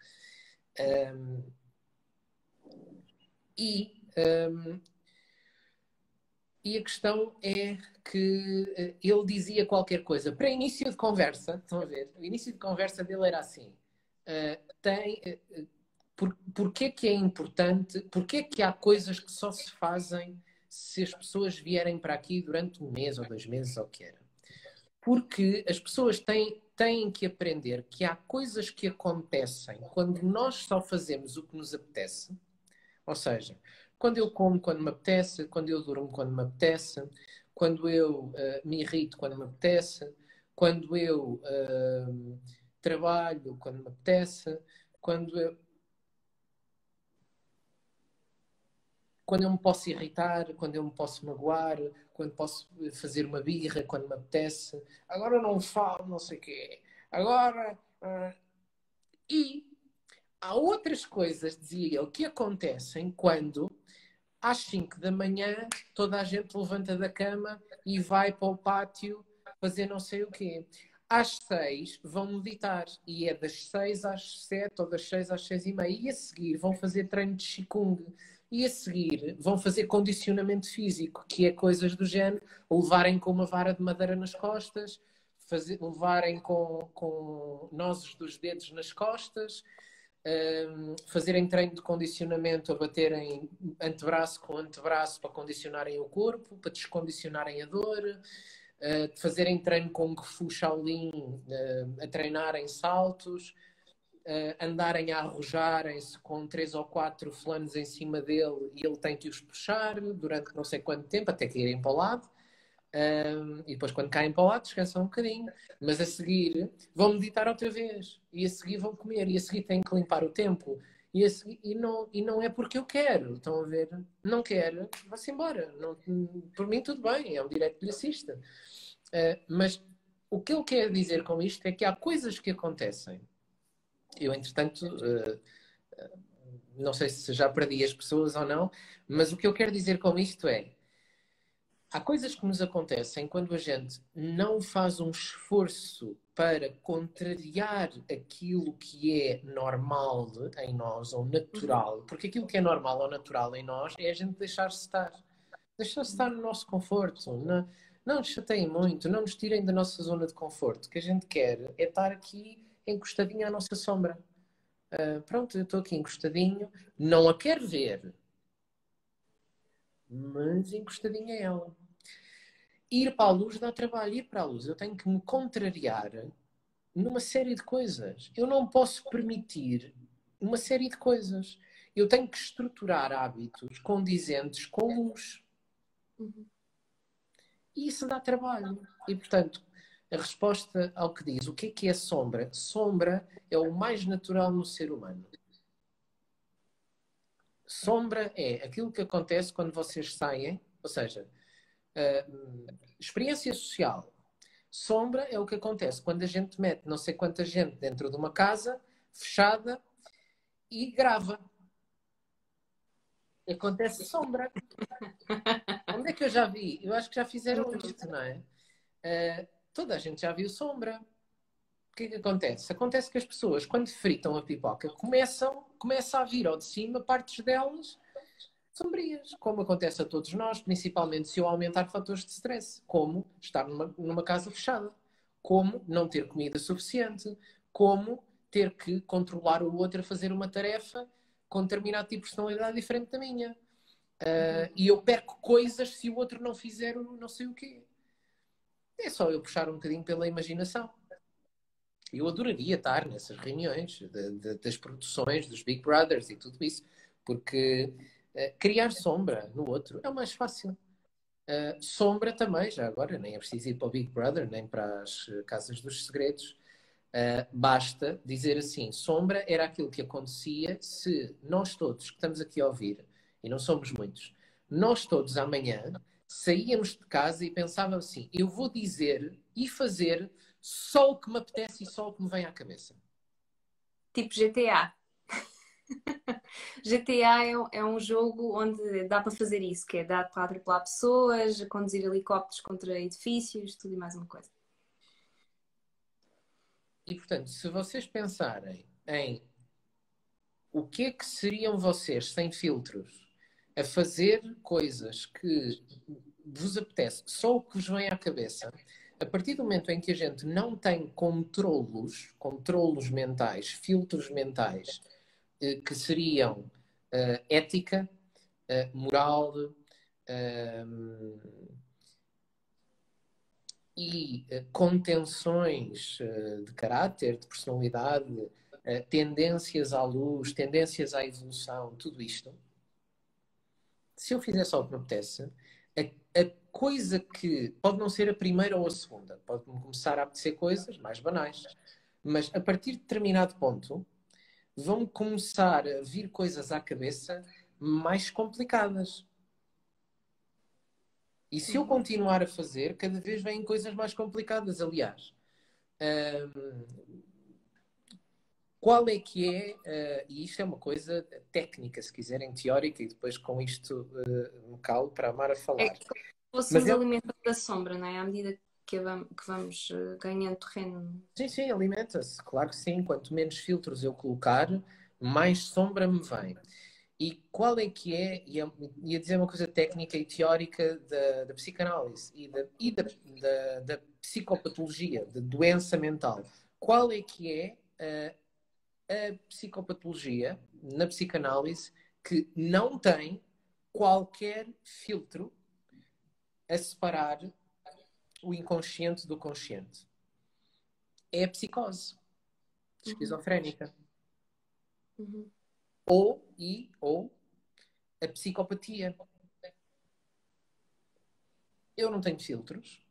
Um, e um, e a questão é que eh, ele dizia qualquer coisa. Para início de conversa, estão a ver? O início de conversa dele era assim. Uh, tem, uh, por, porquê que é importante, porquê que há coisas que só se fazem se as pessoas vierem para aqui durante um mês ou dois meses ou o que era? Porque as pessoas têm, têm que aprender que há coisas que acontecem quando nós só fazemos o que nos apetece. Ou seja, quando eu como quando me apetece, quando eu durmo quando me apetece, quando eu uh, me irrito quando me apetece, quando eu uh, trabalho quando me apetece, quando eu. Quando eu me posso irritar, quando eu me posso magoar, quando posso fazer uma birra, quando me apetece. Agora não falo, não sei o quê. Agora Uh, e há outras coisas, dizia ele, que acontecem quando às 5 da manhã toda a gente levanta da cama e vai para o pátio fazer não sei o quê. Às 6 vão meditar e é das 6 às 7 ou das 6 às 6 e meia. E a seguir vão fazer treino de Qigong. E a seguir vão fazer condicionamento físico, que é coisas do género, levarem com uma vara de madeira nas costas, fazer, levarem com, com nozes dos dedos nas costas, um, fazerem treino de condicionamento a baterem antebraço com antebraço para condicionarem o corpo, para descondicionarem a dor, uh, fazerem treino com Fu Shaolin, uh, a treinarem saltos, uh, andarem a arrojarem-se com três ou quatro fulanos em cima dele e ele tem que os puxar durante não sei quanto tempo, até que irem para o lado. Um, e depois, quando caem para o lado, descansam um bocadinho. Mas a seguir vão meditar outra vez. E a seguir vão comer. E a seguir têm que limpar o templo. E, seguir, e, não, e não é porque eu quero. Estão a ver? Não quero, vá-se embora. Não, por mim, tudo bem. É um direito de assista. Uh, mas o que ele quer dizer com isto é que há coisas que acontecem. Eu, entretanto, uh, não sei se já perdi as pessoas ou não, mas o que eu quero dizer com isto é há coisas que nos acontecem quando a gente não faz um esforço para contrariar aquilo que é normal em nós ou natural, porque aquilo que é normal ou natural em nós é a gente deixar-se estar, deixar-se estar no nosso conforto, não, não nos chateiem muito, não nos tirem da nossa zona de conforto. O que a gente quer é estar aqui encostadinho à nossa sombra. Uh, pronto, eu estou aqui encostadinho, não a quero ver, mas encostadinha a ela. Ir para a luz dá trabalho, ir para a luz. Eu tenho que me contrariar numa série de coisas. Eu não posso permitir uma série de coisas. Eu tenho que estruturar hábitos condizentes com luz. Uhum. E isso dá trabalho. E, portanto, a resposta ao que diz, o que é que é sombra? Sombra é o mais natural no ser humano. Sombra é aquilo que acontece quando vocês saem, ou seja, uh, experiência social. Sombra é o que acontece quando a gente mete não sei quanta gente dentro de uma casa fechada e grava. Acontece sombra. Onde é que eu já vi? Eu acho que já fizeram isto, não é? Toda a gente já viu sombra. O que é que acontece? Acontece que as pessoas, quando fritam a pipoca, começam, começa a vir ao de cima partes delas sombrias, como acontece a todos nós, principalmente se eu aumentar fatores de stress, como estar numa, numa casa fechada, como não ter comida suficiente, como ter que controlar o outro a fazer uma tarefa com determinado tipo de personalidade diferente da minha. Uh, e eu perco coisas se o outro não fizer não sei o quê. É só eu puxar um bocadinho pela imaginação. Eu adoraria estar nessas reuniões de, de, das produções dos Big Brothers e tudo isso, porque uh, criar sombra no outro é o mais fácil. Uh, sombra também, já agora, nem é preciso ir para o Big Brother, nem para as Casas dos Segredos. Uh, basta dizer assim: sombra era aquilo que acontecia se nós todos que estamos aqui a ouvir, e não somos muitos, nós todos amanhã saíamos de casa e pensávamos assim: eu vou dizer e fazer só o que me apetece e só o que me vem à cabeça. Tipo GTA. GTA é, é, um jogo onde dá para fazer isso, que é dar para atropelar pessoas, conduzir helicópteros contra edifícios, tudo e mais uma coisa. E portanto, se vocês pensarem em o que é que seriam vocês sem filtros a fazer coisas que vos apetece, só o que vos vem à cabeça, a partir do momento em que a gente não tem controlos, controlos mentais, filtros mentais, eh, que seriam uh, ética, uh, moral e contenções de caráter, de personalidade, tendências à luz, tendências à evolução, tudo isto se eu fizer só o que me apetece, a, a coisa que pode não ser a primeira ou a segunda, pode-me começar a apetecer coisas mais banais, mas a partir de determinado ponto vão começar a vir coisas à cabeça mais complicadas. E se eu uhum. continuar a fazer, cada vez vêm coisas mais complicadas. Aliás, hum, qual é que é, uh, e isto é uma coisa técnica, se quiserem, teórica, e depois com isto uh, me calo para amar a falar. É que fôssemos alimentando da sombra, não é? À medida que vamos, uh, ganhando terreno. Sim, sim, alimenta-se, claro que sim. Quanto menos filtros eu colocar, mais sombra me vem. E qual é que é, ia dizer uma coisa técnica e teórica da, da psicanálise e, da, e da, da, da, psicopatologia, da doença mental. Qual é que é a, psicopatologia na psicanálise que não tem qualquer filtro a separar o inconsciente do consciente? É a psicose esquizofrénica. Uhum ou e ou a psicopatia. Eu não tenho filtros,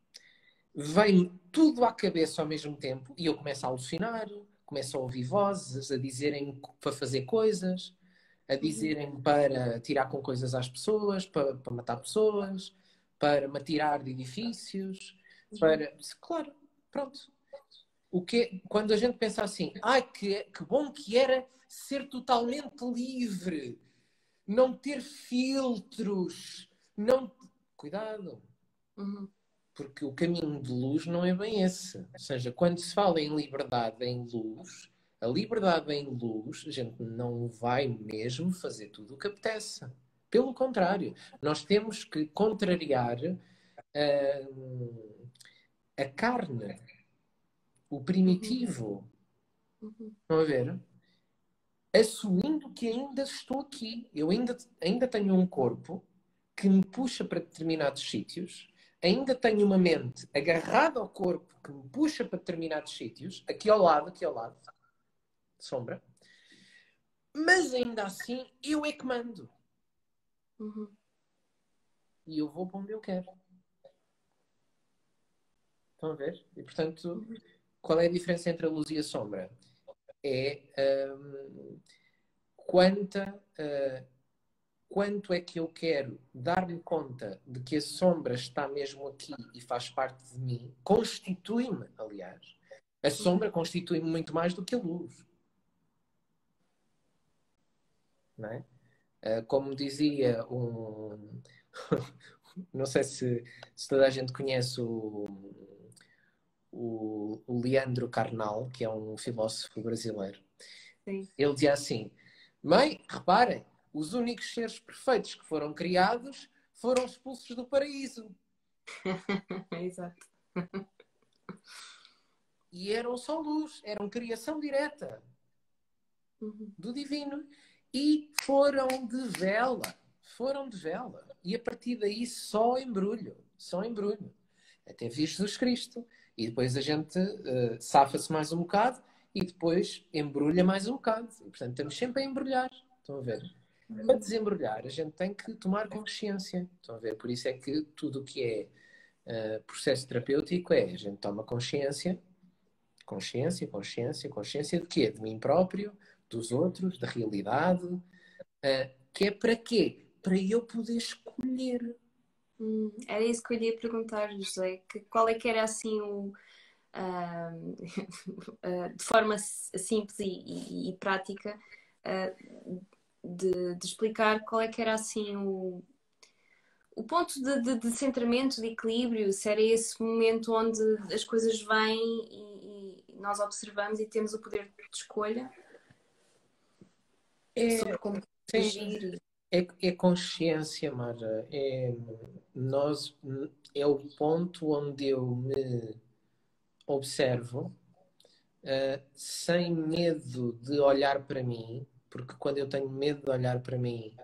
vem tudo à cabeça ao mesmo tempo e eu começo a alucinar, começo a ouvir vozes a dizerem para fazer coisas, a dizerem para tirar com coisas às pessoas, para, para matar pessoas, para me tirar de edifícios, para. Claro, pronto. O que, quando a gente pensa assim, ai, que, que bom que era ser totalmente livre, não ter filtros, não. Cuidado. Uhum. Porque o caminho de luz não é bem esse. Ou seja, quando se fala em liberdade em luz, a liberdade em luz, a gente não vai mesmo fazer tudo o que apetece. Pelo contrário, nós temos que contrariar uh, a carne, o primitivo. Uhum. Estão a ver? assumindo que ainda estou aqui. Eu ainda, ainda tenho um corpo que me puxa para determinados sítios, ainda tenho uma mente agarrada ao corpo que me puxa para determinados sítios, aqui ao lado, aqui ao lado, sombra, mas ainda assim eu é que mando. Uhum. E eu vou para onde eu quero. Estão a ver? E portanto, qual é a diferença entre a luz e a sombra? é um, quanta, uh, quanto é que eu quero dar-me conta de que a sombra está mesmo aqui e faz parte de mim, constitui-me, aliás. A sombra constitui-me muito mais do que a luz. Não é? Uh, como dizia um. não sei se, se toda a gente conhece o o, o Leandro Carnal, que é um filósofo brasileiro. Sim. Ele dizia assim: Mãe, reparem, os únicos seres perfeitos que foram criados foram expulsos do paraíso. Exato. E eram só luz, eram criação direta uhum. do divino. E foram de vela, foram de vela. E a partir daí só embrulho, só embrulho. Até vir Jesus Cristo. E depois a gente uh, safa-se mais um bocado e depois embrulha mais um bocado. E, portanto, estamos sempre a embrulhar. Estão a ver? Para desembrulhar, a gente tem que tomar consciência. Estão a ver? Por isso é que tudo o que é uh, processo terapêutico é a gente toma consciência, consciência, consciência, consciência de quê? De mim próprio, dos outros, da realidade. Uh, que é para quê? Para eu poder escolher. Hum, era isso que eu ia perguntar, José. Que, qual é que era assim o. Uh, uh, de forma simples e, e, e prática, uh, de, de, explicar qual é que era assim o, o ponto de, de, de, centramento, de equilíbrio, se era esse momento onde as coisas vêm e, e nós observamos e temos o poder de escolha é, sobre como agir. É, é consciência, Mara. É, nós, é o ponto onde eu me observo uh, sem medo de olhar para mim, porque quando eu tenho medo de olhar para mim,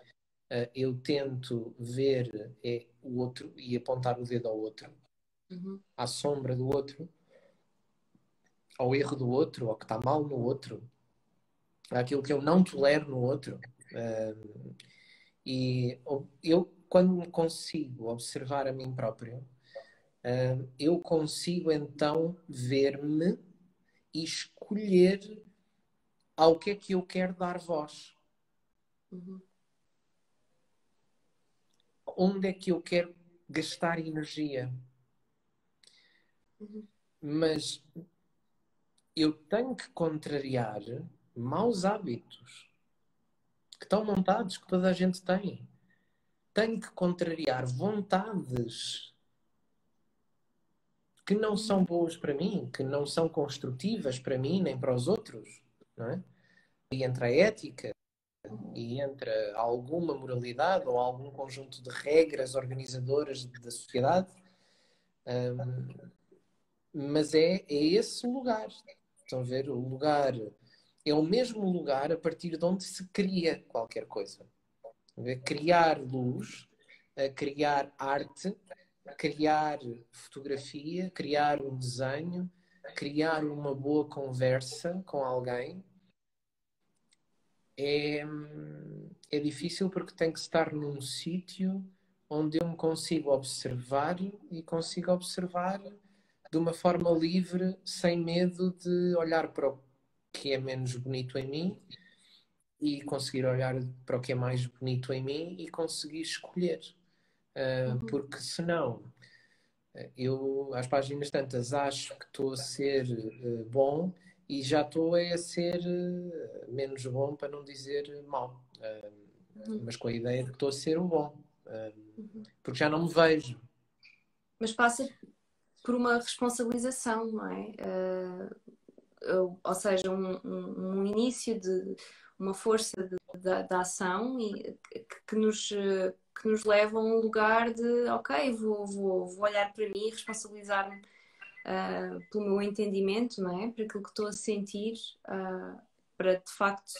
uh, eu tento ver é, o outro e apontar o dedo ao outro, uhum. à sombra do outro, ao erro do outro, ao que está mal no outro, àquilo que eu não tolero no outro. Uh, e eu, quando consigo observar a mim próprio, eu consigo então ver-me e escolher ao que é que eu quero dar voz. Uhum. Onde é que eu quero gastar energia? Uhum. Mas eu tenho que contrariar maus hábitos que estão montados, que toda a gente tem. Tenho que contrariar vontades que não são boas para mim, que não são construtivas para mim nem para os outros, não é? E entre a ética e entre alguma moralidade ou algum conjunto de regras organizadoras da sociedade, um, mas é, é esse o lugar. Estão a ver? O lugar é o mesmo lugar a partir de onde se cria qualquer coisa. Criar luz, criar arte, criar fotografia, criar um desenho, criar uma boa conversa com alguém é, é difícil porque tem que estar num sítio onde eu me consigo observar e consigo observar de uma forma livre, sem medo de olhar para o que é menos bonito em mim e conseguir olhar para o que é mais bonito em mim e conseguir escolher. Uh, uhum. Porque senão, eu às páginas tantas acho que estou a ser uh, bom e já estou a ser uh, menos bom para não dizer mal. Uhum. Mas com a ideia de que estou a ser o bom. Uhum. Porque já não me vejo. Mas passa por uma responsabilização, não é? Uh, ou seja, um, um, um, início de uma força de, de ação e, que, que, nos, que nos leva a um lugar de ok, vou, vou, vou olhar para mim e responsabilizar-me uh, pelo meu entendimento, não é? Para aquilo que estou a sentir, uh, para de facto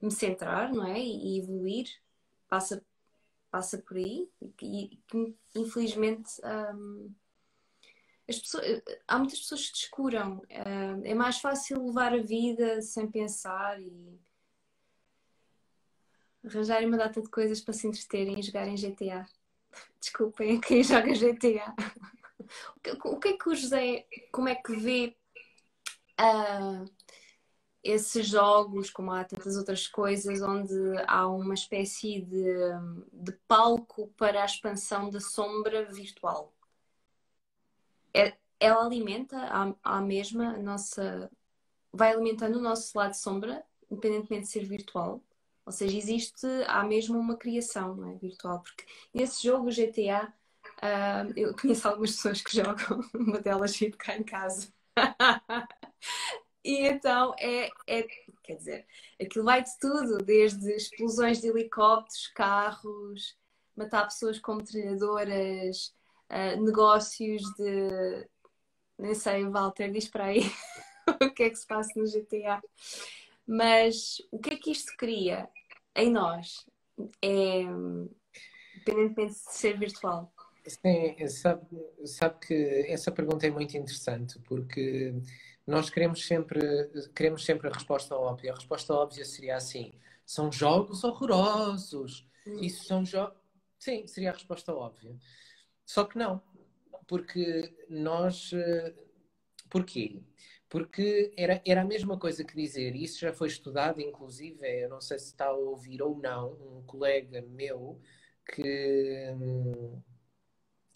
me centrar, não é? E, e evoluir, passa, passa por aí e, e infelizmente um, as pessoas, há muitas pessoas que descuram. É mais fácil levar a vida sem pensar e arranjarem uma data de coisas para se entreterem e jogarem GTA. Desculpem quem joga GTA. O que é que o José, como é que vê uh, esses jogos, como há tantas outras coisas, onde há uma espécie de, de palco para a expansão da sombra virtual? é, ela alimenta a, a mesma a nossa. vai alimentando o nosso lado sombra, independentemente de ser virtual. Ou seja, existe há mesmo uma criação é? virtual. Porque nesse jogo GTA, uh, ah, eu conheço algumas pessoas que jogam, uma delas vive cá em casa. e então é, é, quer dizer, aquilo vai de tudo, desde explosões de helicópteros, carros, matar pessoas com metralhadoras, uh, negócios de. Nem sei, Walter, diz para aí o que é que se passa no GTA. Mas o que é que isto cria em nós? É, independentemente de ser virtual. Sim, sabe, sabe que essa pergunta é muito interessante porque nós queremos sempre, queremos sempre a resposta óbvia. A resposta óbvia seria assim: são jogos horrorosos. Hum. Isso são jogos. Sim, seria a resposta óbvia. Só que não, porque nós. Eh, porquê? Porque era, era a mesma coisa que dizer, isso já foi estudado, inclusive, eu não sei se está a ouvir ou não, um colega meu que.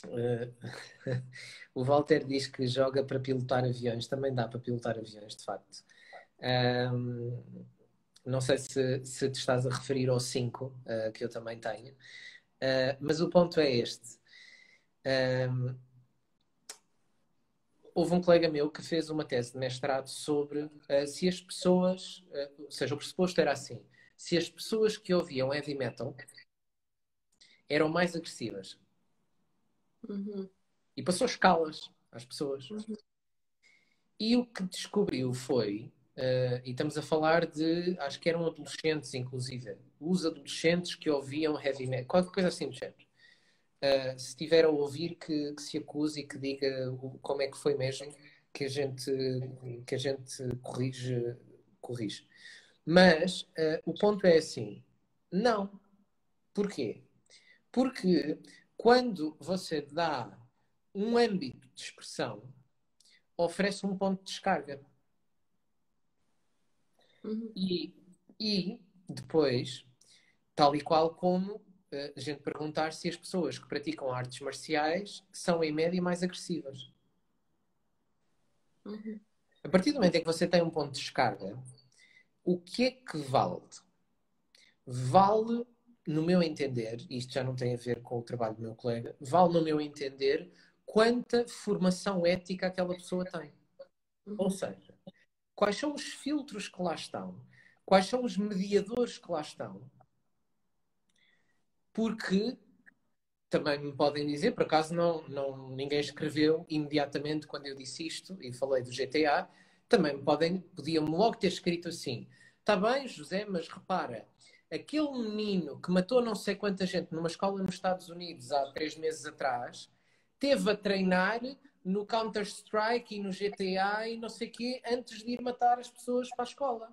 Uh, o Walter diz que joga para pilotar aviões, também dá para pilotar aviões, de facto. Um, não sei se, se te estás a referir ao 5, uh, eh, que eu também tenho, uh, mas o ponto é este. Um, houve um colega meu que fez uma tese de mestrado sobre uh, se as pessoas, uh, ou seja, o pressuposto era assim: se as pessoas que ouviam heavy metal eram mais agressivas. Uhum. E passou escalas às pessoas. Uhum. E o que descobriu foi, uh, e estamos a falar de, acho que eram adolescentes, inclusive, os adolescentes que ouviam heavy metal, qualquer coisa assim do género. Uh, se estiver a ouvir, que, que, se acuse e que diga o, como é que foi mesmo, que a gente, que a gente corrige. corrige. Mas uh, o ponto é assim: não. Porquê? Porque quando você dá um âmbito de expressão, oferece um ponto de descarga. Uhum. E, e depois, tal e qual como a gente perguntar se as pessoas que praticam artes marciais são, em média, mais agressivas. Uhum. A partir do momento em que você tem um ponto de descarga, o que é que vale? Vale, no meu entender, isto já não tem a ver com o trabalho do meu colega, vale, no meu entender, quanta formação ética aquela pessoa tem. Ou seja, quais são os filtros que lá estão, quais são os mediadores que lá estão. Porque também me podem dizer, por acaso não, não, ninguém escreveu imediatamente quando eu disse isto e falei do GTA, também podem, podiam logo ter escrito assim: está bem, José, mas repara, aquele menino que matou não sei quanta gente numa escola nos Estados Unidos há três meses atrás, teve a treinar no Counter-Strike e no GTA e não sei o quê antes de ir matar as pessoas para a escola.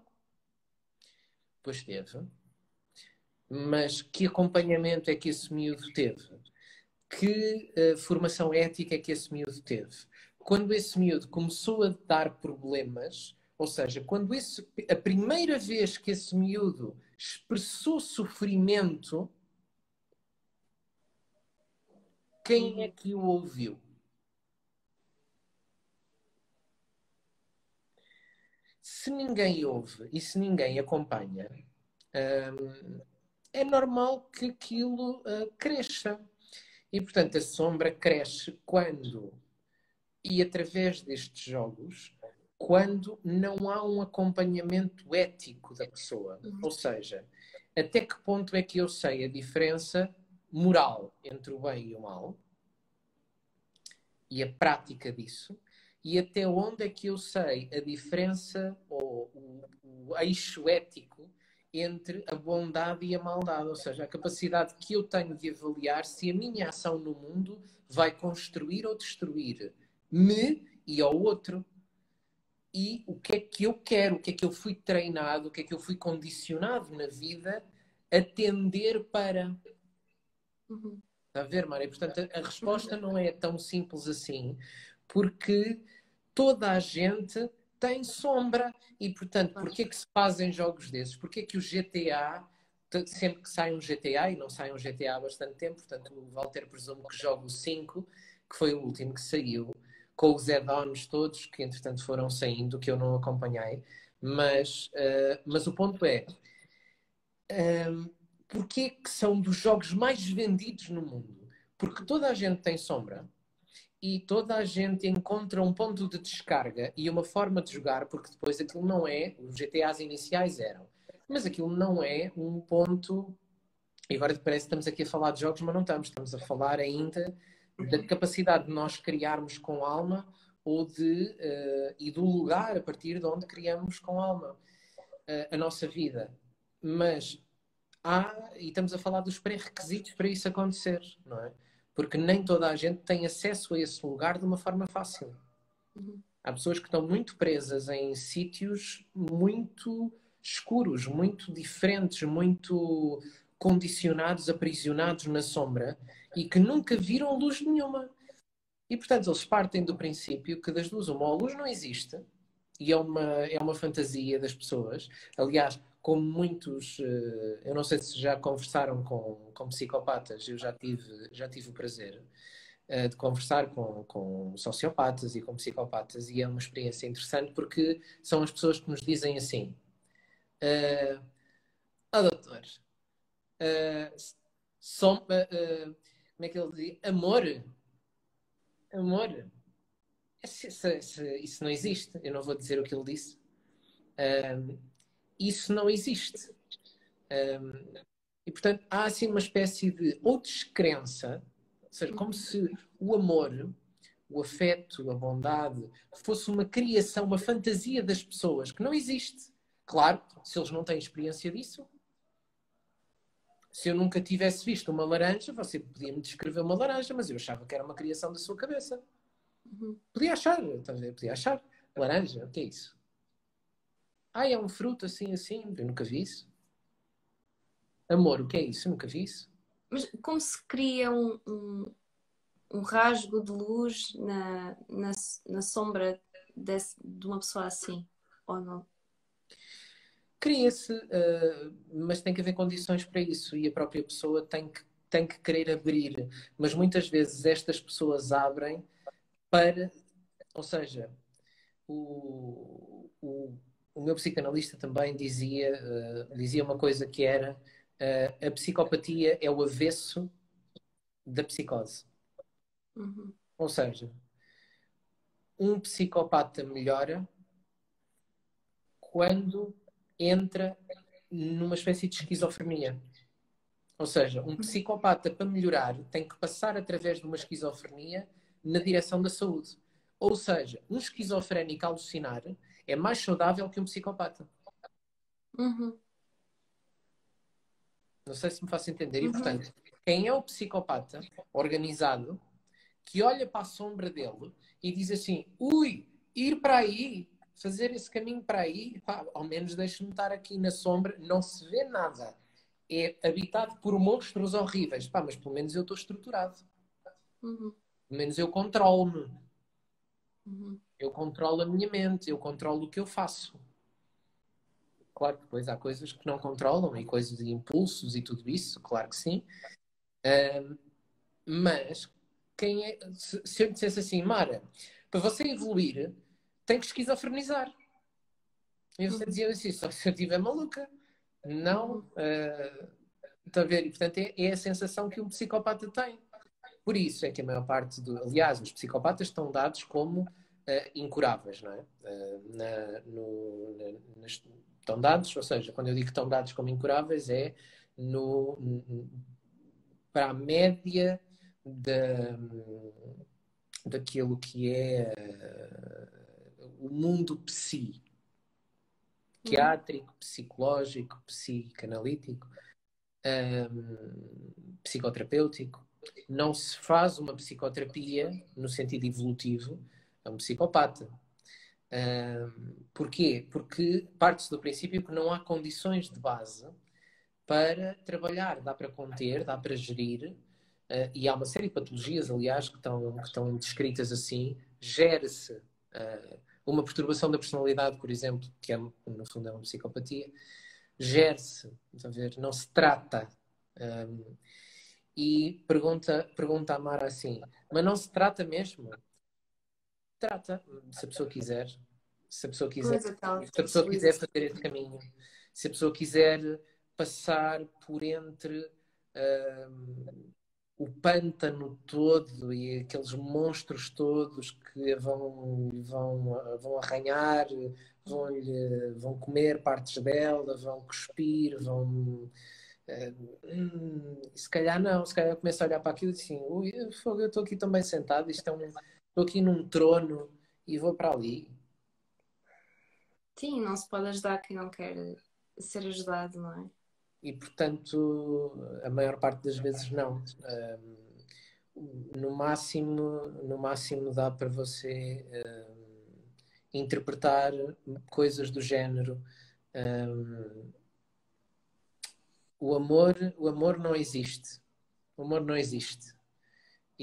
Pois teve. Mas que acompanhamento é que esse miúdo teve? Que uh, formação ética é que esse miúdo teve? Quando esse miúdo começou a dar problemas, ou seja, quando esse, a primeira vez que esse miúdo expressou sofrimento, quem é que o ouviu? Se ninguém ouve e se ninguém acompanha, hum, é normal que aquilo uh, cresça. E, portanto, a sombra cresce quando, e através destes jogos, quando não há um acompanhamento ético da pessoa. Uhum. Ou seja, até que ponto é que eu sei a diferença moral entre o bem e o mal e a prática disso, e até onde é que eu sei a diferença ou o, o eixo ético entre a bondade e a maldade, ou seja, a capacidade que eu tenho de avaliar se a minha ação no mundo vai construir ou destruir me e ao outro. E o que é que eu quero, o que é que eu fui treinado, o que é que eu fui condicionado na vida a tender para. Uhum. Está a ver, Mária? Portanto, a resposta não é tão simples assim, porque toda a gente tem sombra. E, portanto, porquê que se fazem jogos desses? Porquê que o GTA, sempre que sai um GTA, e não sai um GTA há bastante tempo, portanto, o Walter presume que joga o 5, que foi o último que saiu, com os add-ons todos, que entretanto foram saindo, que eu não acompanhei. Mas, uh, mas o ponto é, um, ehm, porquê que são dos jogos mais vendidos no mundo? Porque toda a gente tem sombra, e toda a gente encontra um ponto de descarga e uma forma de jogar, porque depois aquilo não é, os GTAs iniciais eram, mas aquilo não é um ponto. E agora parece que estamos aqui a falar de jogos, mas não estamos, estamos a falar ainda da capacidade de nós criarmos com alma ou de, uh, e do lugar a partir de onde criamos com alma uh, a nossa vida. Mas há, e estamos a falar dos pré-requisitos para isso acontecer, não é? Porque nem toda a gente tem acesso a esse lugar de uma forma fácil. Uhum. Há pessoas que estão muito presas em sítios muito escuros, muito diferentes, muito condicionados, aprisionados na sombra e que nunca viram luz nenhuma. E portanto eles partem do princípio que das duas uma, a luz não existe e é uma, é uma fantasia das pessoas. Aliás, como muitos, eh, eu não sei se já conversaram com, com psicopatas, eu já tive, já tive o prazer eh, de conversar com, com sociopatas e com psicopatas e é uma experiência interessante porque são as pessoas que nos dizem assim uh, oh, doutor uh, som, como é que ele diz? Amor amor isso, isso, isso, não existe eu não vou dizer o que ele disse isso não existe. Um, e, portanto, há assim uma espécie de ou descrença, ou seja, como se o amor, o afeto, a bondade, fosse uma criação, uma fantasia das pessoas que não existe. Claro, se eles não têm experiência disso. Se eu nunca tivesse visto uma laranja, você podia me descrever uma laranja, mas eu achava que era uma criação da sua cabeça. Uhum. Podia achar, podia achar. Laranja, o que é isso? Ah, é um fruto assim, assim. Eu nunca vi isso. Amor, o que é isso? Eu nunca vi isso. Mas como se cria um, um, um rasgo de luz na, na, na sombra desse, de uma pessoa assim, ou não? Cria-se, uh, mas tem que haver condições para isso e a própria pessoa tem que, tem que querer abrir. Mas muitas vezes estas pessoas abrem para, ou seja, o, o o meu psicanalista também dizia, uh, dizia uma coisa que era uh, a psicopatia é o avesso da psicose. Uhum. Ou seja, um psicopata melhora quando entra numa espécie de esquizofrenia. Ou seja, um psicopata para melhorar tem que passar através de uma esquizofrenia na direção da saúde. Ou seja, um esquizofrénico alucinar é mais saudável que um psicopata. Uhum. Não sei se me faço entender. Uhum. E, portanto, quem é o psicopata organizado que olha para a sombra dele e diz assim: ui, ir para aí, fazer esse caminho para aí, pá, ao menos deixe-me estar aqui na sombra, não se vê nada. É habitado por monstros horríveis. Pá, mas pelo menos eu estou estruturado. Uhum. Pelo menos eu controlo-me. Uhum. Eu controlo a minha mente, eu controlo o que eu faço. Claro que depois há coisas que não controlam e coisas de impulsos e tudo isso, claro que sim. Um, mas quem é, se, se eu dissesse assim, Mara, para você evoluir, tem que esquizofrenizar. E você dizia assim, só se eu estiver maluca. Não. Uh, está a ver? E, portanto, é, é, a sensação que um psicopata tem. Por isso é que a maior parte do. Aliás, os psicopatas estão dados como uh, incuráveis, não é? Uh, na, no, na, nas, estão dados, ou seja, quando eu digo estão dados como incuráveis, é no, para a média da, daquilo que é o mundo psi, psiquiátrico, psicológico, psicanalítico, um, psicoterapêutico. Não se faz uma psicoterapia no sentido evolutivo a um psicopata. Um, porquê? Porque parte-se do princípio que não há condições de base para trabalhar, dá para conter, dá para gerir, uh, e há uma série de patologias, aliás, que estão, que estão descritas assim, gere-se uh, uma perturbação da personalidade, por exemplo, que é, no fundo é uma psicopatia, gere-se, não se trata. Um, e pergunta, pergunta a Mara assim, mas não se trata mesmo? Trata, se a pessoa quiser. Se a pessoa quiser, se a pessoa quiser fazer esse caminho, se a pessoa quiser passar por entre um, o pântano todo e aqueles monstros todos que vão, vão, vão arranhar, vão, -lhe, vão comer partes dela, vão cuspir, vão. Uh, se calhar não, se calhar começa a olhar para aquilo e assim, ui, eu estou aqui também sentado, isto é um, estou aqui num trono e vou para ali. Sim, não se pode ajudar quem não quer ser ajudado, não é? e portanto a maior parte das vezes não no máximo no máximo dá para você interpretar coisas do género o amor o amor não existe o amor não existe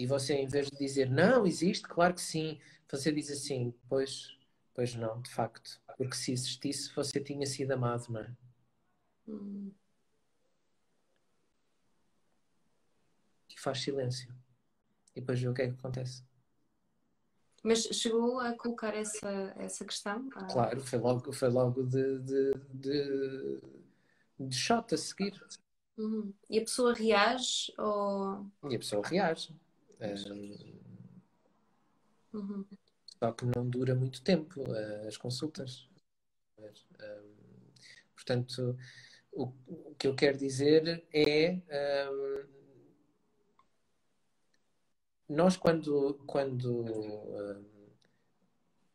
e você em vez de dizer não existe claro que sim você diz assim pois pois não de facto porque se existisse você tinha sido amado não é hum. e faz silêncio. E depois vê o que é que acontece. Mas chegou a colocar essa, essa questão? Ah. Claro, foi logo, foi logo de, de, de, de shot a seguir. Uhum. E a pessoa reage ou. E a pessoa reage. Um, uhum. Só que não dura muito tempo uh, as consultas. Portanto, o, o, que eu quero dizer é. Nós quando, quando uh,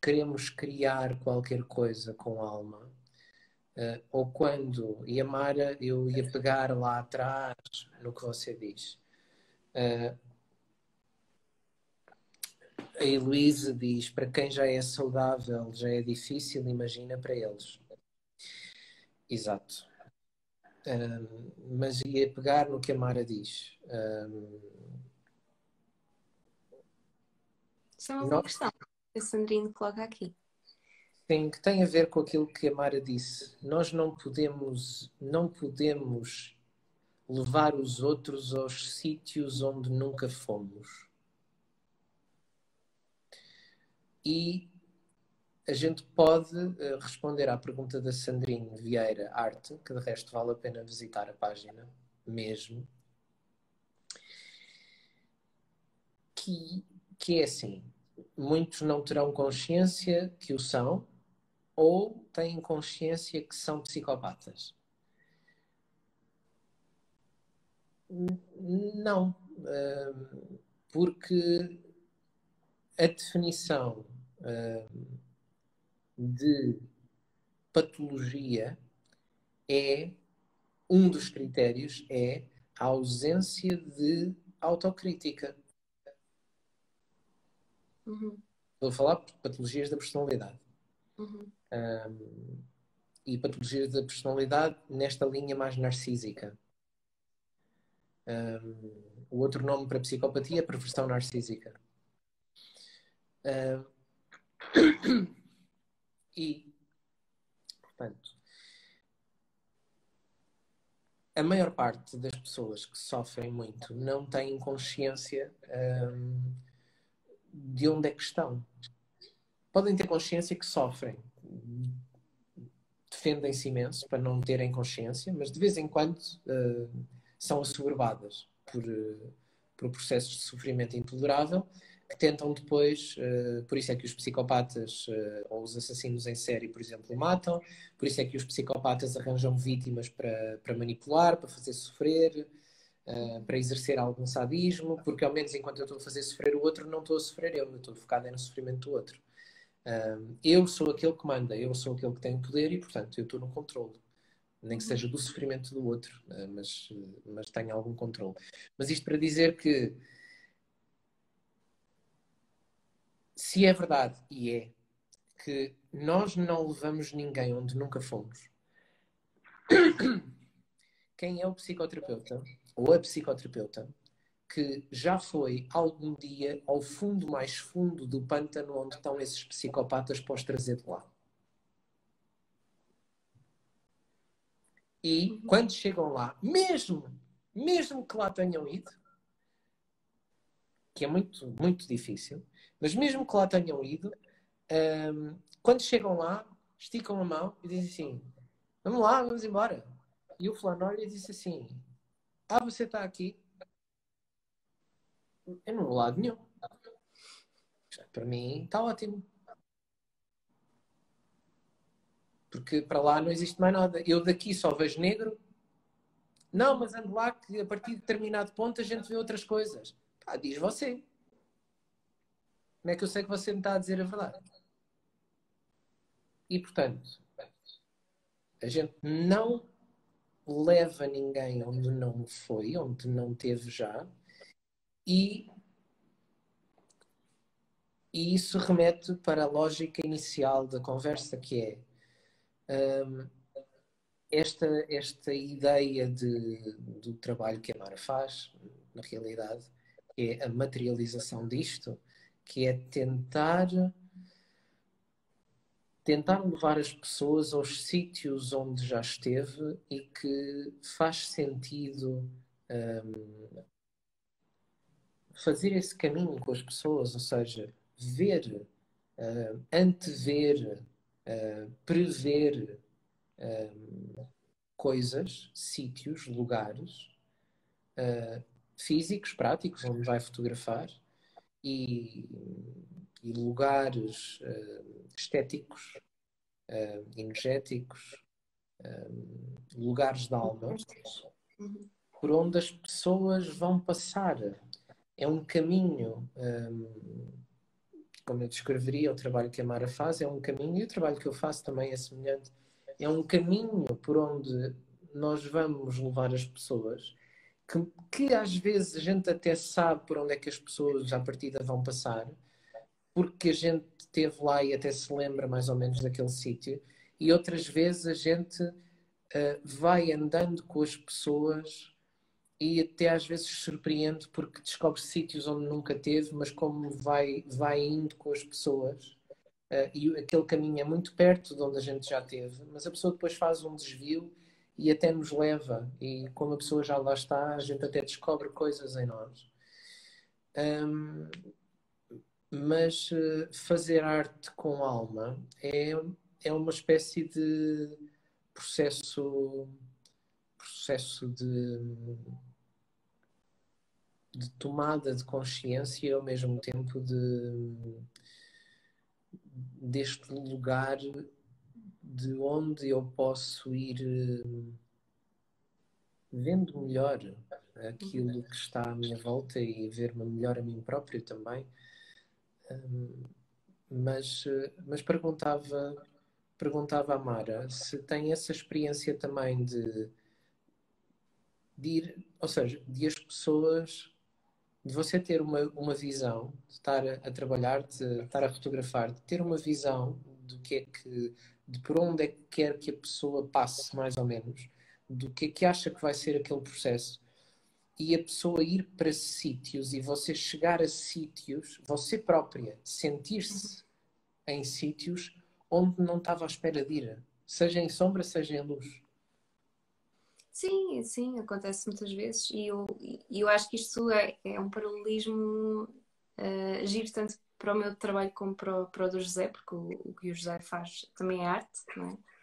queremos criar qualquer coisa com alma, uh, ou quando, e a Mara, eu ia pegar lá atrás no que você diz. Uh, a Heloísa diz: para quem já é saudável, já é difícil, imagina para eles. Exato. mas ia pegar no que a Mara diz. Isso é uma boa questão que a Sandrine coloca aqui. Sim, que tem a ver com aquilo que a Mara disse. Nós não podemos, não podemos levar os outros aos sítios onde nunca fomos. E a gente pode uh, responder à pergunta da Sandrine Vieira Arte, que de resto vale a pena visitar a página mesmo, que, que é assim: muitos não terão consciência que o são, ou têm consciência que são psicopatas. Não, porque a definição de patologia é um dos critérios é a ausência de autocrítica. Uhum. Vou falar de patologias da personalidade. Uhum. Um, e patologias da personalidade nesta linha mais narcísica. Um, o outro nome para psicopatia é perversão narcísica. Um, e, portanto, a maior parte das pessoas que sofrem muito não têm consciência de onde é que estão. Podem ter consciência que sofrem, defendem-se imenso para não terem consciência, mas de vez em quando uh, são assoberbadas por, uh, por processos de sofrimento intolerável que tentam depois, uh, por isso é que os psicopatas ou os assassinos em série, por exemplo, matam, por isso é que os psicopatas arranjam vítimas para, para manipular, para fazer sofrer, uh, para exercer algum sadismo, porque ao menos enquanto eu estou a fazer sofrer o outro, não estou a sofrer eu, eu estou focado no sofrimento do outro. Eu sou aquele que manda, eu sou aquele que tem poder e, portanto, eu estou no controle. Nem que seja do sofrimento do outro, mas, mas tenho algum controle. Mas isto para dizer que se é verdade, e é, que nós não levamos ninguém onde nunca fomos, quem é o psicoterapeuta ou a psicoterapeuta que já foi algum dia ao fundo mais fundo do pântano onde estão esses psicopatas para os trazer de lá. E quando chegam lá, mesmo, mesmo que lá tenham ido, que é muito, muito difícil, mas mesmo que lá tenham ido, um, quando chegam lá, esticam a mão e dizem assim: Vamos lá, vamos embora. E o fulano olha e disse assim: Ah, você está aqui? Eu não vou lado nenhum. Para mim está ótimo. Porque para lá não existe mais nada. Eu daqui só vejo negro. Não, mas ando lá que a partir de determinado ponto a gente vê outras coisas. Ah, diz você. Como é que eu sei que você me está a dizer a verdade? E portanto, a gente não leva ninguém onde não foi, onde não teve já, e, e isso remete para a lógica inicial da conversa, que é um, esta, esta ideia de, do trabalho que a Mara faz, na realidade, é a materialização disto, que é tentar tentar levar as pessoas aos sítios onde já esteve e que faz sentido um, fazer esse caminho com as pessoas, ou seja, ver, uh, antever, uh, prever um, coisas, sítios, lugares físicos, práticos, onde vai fotografar e e lugares uh, estéticos, uh, energéticos, uh, lugares de alma, por onde as pessoas vão passar. É um caminho, um, como eu descreveria o trabalho que a Mara faz, é um caminho, e o trabalho que eu faço também é semelhante, é um caminho por onde nós vamos levar as pessoas. Que, que às vezes a gente até sabe por onde é que as pessoas à partida vão passar, porque a gente esteve lá e até se lembra mais ou menos daquele sítio, e outras vezes a gente uh, vai andando com as pessoas e até às vezes surpreende porque descobre sítios onde nunca teve, mas como vai, vai indo com as pessoas, uh, e aquele caminho é muito perto de onde a gente já teve, mas a pessoa depois faz um desvio e até nos leva, e como a pessoa já lá está, a gente até descobre coisas em nós. Um, mas uh, fazer arte com alma é, é uma espécie de processo processo de, de tomada de consciência e ao mesmo tempo de deste lugar de onde eu posso ir eh, vendo melhor aquilo que está à minha volta e ver-me melhor a mim próprio também. Mas, eh, mas perguntava, perguntava à Mara se tem essa experiência também de, de ir, ou seja, de as pessoas, de você ter uma, uma visão, de estar a, a trabalhar, de estar a fotografar, de ter uma visão do que é que de por onde é que quer que a pessoa passe, mais ou menos, do que é que acha que vai ser aquele processo. E a pessoa ir para sítios e você chegar a sítios, você própria, sentir-se em sítios onde não estava à espera de ir, seja em sombra, seja em luz. Sim, sim, acontece muitas vezes e eu, eu acho que isto é, é um paralelismo uh, giro tanto para o meu trabalho como para o, para o do José, porque o, o que o José faz também é arte, não é?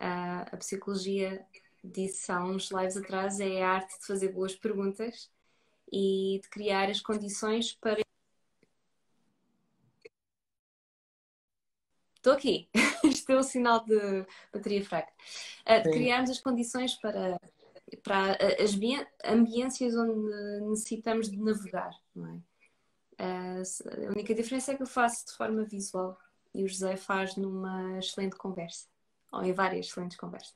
Uh, a psicologia disse há uns lives atrás é a arte de fazer boas perguntas e de criar as condições para. Estou aqui, isto é o sinal de bateria fraca. Uh, de criarmos as condições para, para as ambiências onde necessitamos de navegar, não é? Uh, a única diferença é que eu faço de forma visual e o José faz numa excelente conversa, ou em várias excelentes conversas.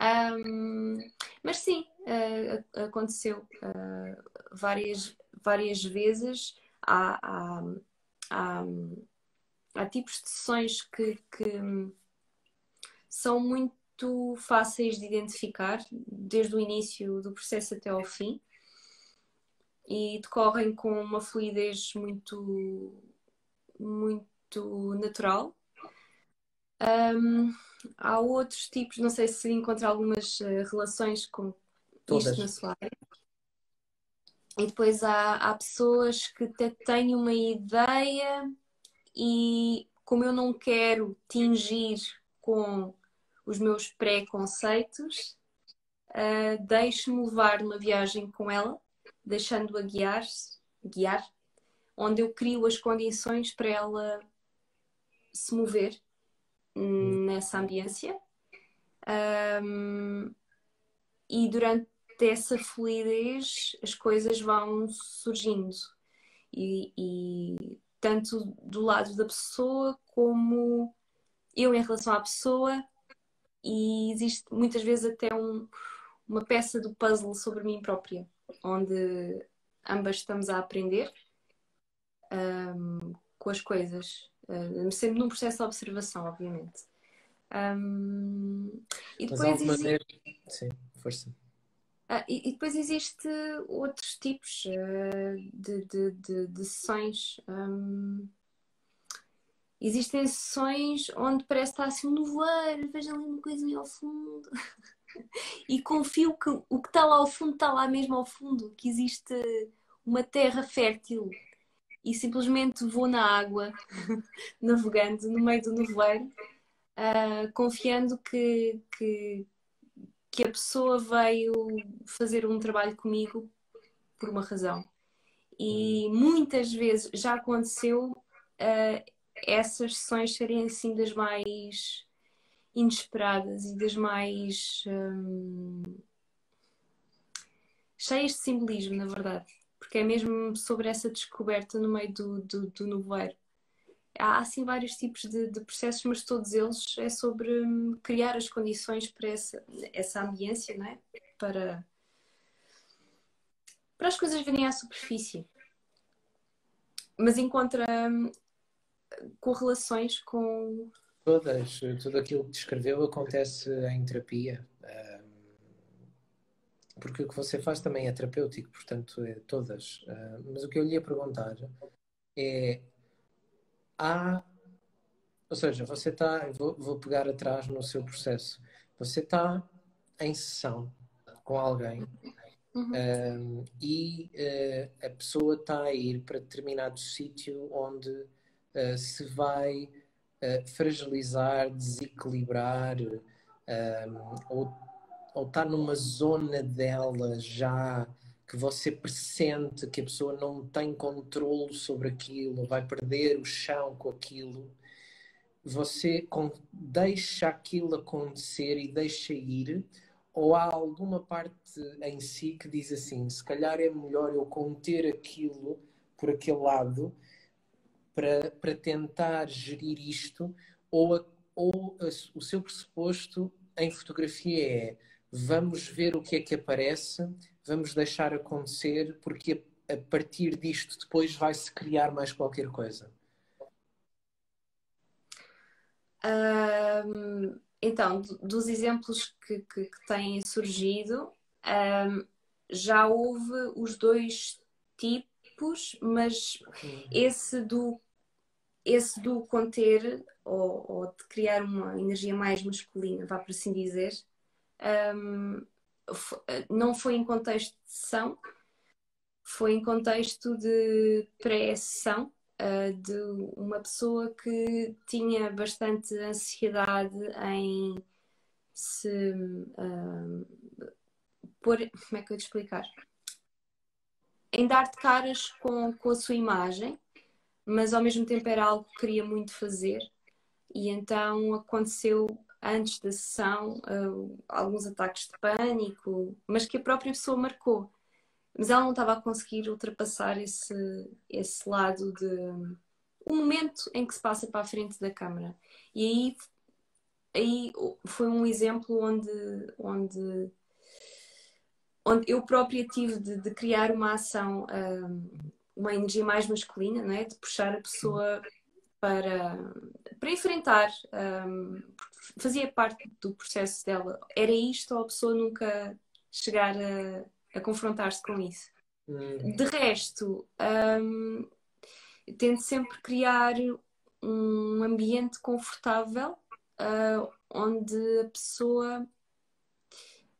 Um, mas sim, uh, aconteceu uh, várias, várias vezes. Há, há, há, há, tipos de sessões que, que são muito fáceis de identificar desde o início do processo até ao fim e decorrem com uma fluidez muito, muito natural. Um, há outros tipos, não sei se encontra algumas uh, relações com Todas. isto na sua área. E depois há, há pessoas que até têm uma ideia e como eu não quero tingir com os meus preconceitos, uh, deixo-me levar uma viagem com ela deixando-a guiar, guiar, onde eu crio as condições para ela se mover nessa ambiência. Um, e durante essa fluidez as coisas vão surgindo. E, e, tanto do lado da pessoa como eu em relação à pessoa, e existe muitas vezes até um, uma peça do puzzle sobre mim própria onde ambas estamos a aprender um, com as coisas, uh, sempre num processo de observação, obviamente. Um, e depois existe... maneira... Sim, força. Uh, e, e, depois existe outros tipos uh, de, de, de, de, sessões. Um, existem sessões onde parece estar assim um nevoeiro, veja ali uma coisinha ao fundo. e confio que o que está lá ao fundo está lá mesmo ao fundo, que existe uma terra fértil e simplesmente vou na água, navegando no meio do nevoeiro, uh, confiando que, que, que a pessoa veio fazer um trabalho comigo por uma razão. E muitas vezes já aconteceu uh, essas sessões serem assim das mais inesperadas e das mais hum, cheias de simbolismo, na verdade, porque é mesmo sobre essa descoberta no meio do, do, do nevoeiro. Há assim vários tipos de, de, processos, mas todos eles é sobre hum, criar as condições para essa, essa ambiência, não é? Para, para as coisas virem à superfície. Mas encontra hum, correlações com Todas, tudo aquilo que descreveu acontece em terapia. Porque o que você faz também é terapêutico, portanto, é todas. Mas o que eu lhe ia perguntar é: há. Ou seja, você está. Vou, vou pegar atrás no seu processo. Você está em sessão com alguém Uhum. Um, e uh, a pessoa está a ir para determinado sítio onde uh, se vai fragilizar, desequilibrar, um, ou, ou está numa zona dela já que você pressente que a pessoa não tem controle sobre aquilo, vai perder o chão com aquilo, você deixa aquilo acontecer e deixa ir? Ou há alguma parte em si que diz assim: se calhar é melhor eu conter aquilo por aquele lado para, para tentar gerir isto, ou, a, ou a, o seu pressuposto em fotografia é vamos ver o que é que aparece, vamos deixar acontecer, porque a, partir disto depois vai-se criar mais qualquer coisa. Um, então, dos exemplos que, que, que têm surgido, um, já houve os dois tipos, mas esse do, esse do conter ou, ou de criar uma energia mais masculina, vá por assim dizer, um, não foi em contexto de sessão, foi em contexto de pré-sessão uh, de uma pessoa que tinha bastante ansiedade em se uh, pôr. Como é que eu te explicar? Em dar de caras com, com a sua imagem, mas ao mesmo tempo era algo que queria muito fazer, e então aconteceu antes da sessão uh, alguns ataques de pânico, mas que a própria pessoa marcou mas ela não estava a conseguir ultrapassar esse, esse lado de o momento em que se passa para a frente da câmara. E aí, aí foi um exemplo onde, onde, onde eu própria tive de, de criar uma ação, um, uma energia mais masculina, não é? de puxar a pessoa para, para enfrentar, um, fazia parte do processo dela. Era isto ou a pessoa nunca chegar a a confrontar-se com isso. Hum. De resto, um, tento sempre criar um ambiente confortável uh, onde a pessoa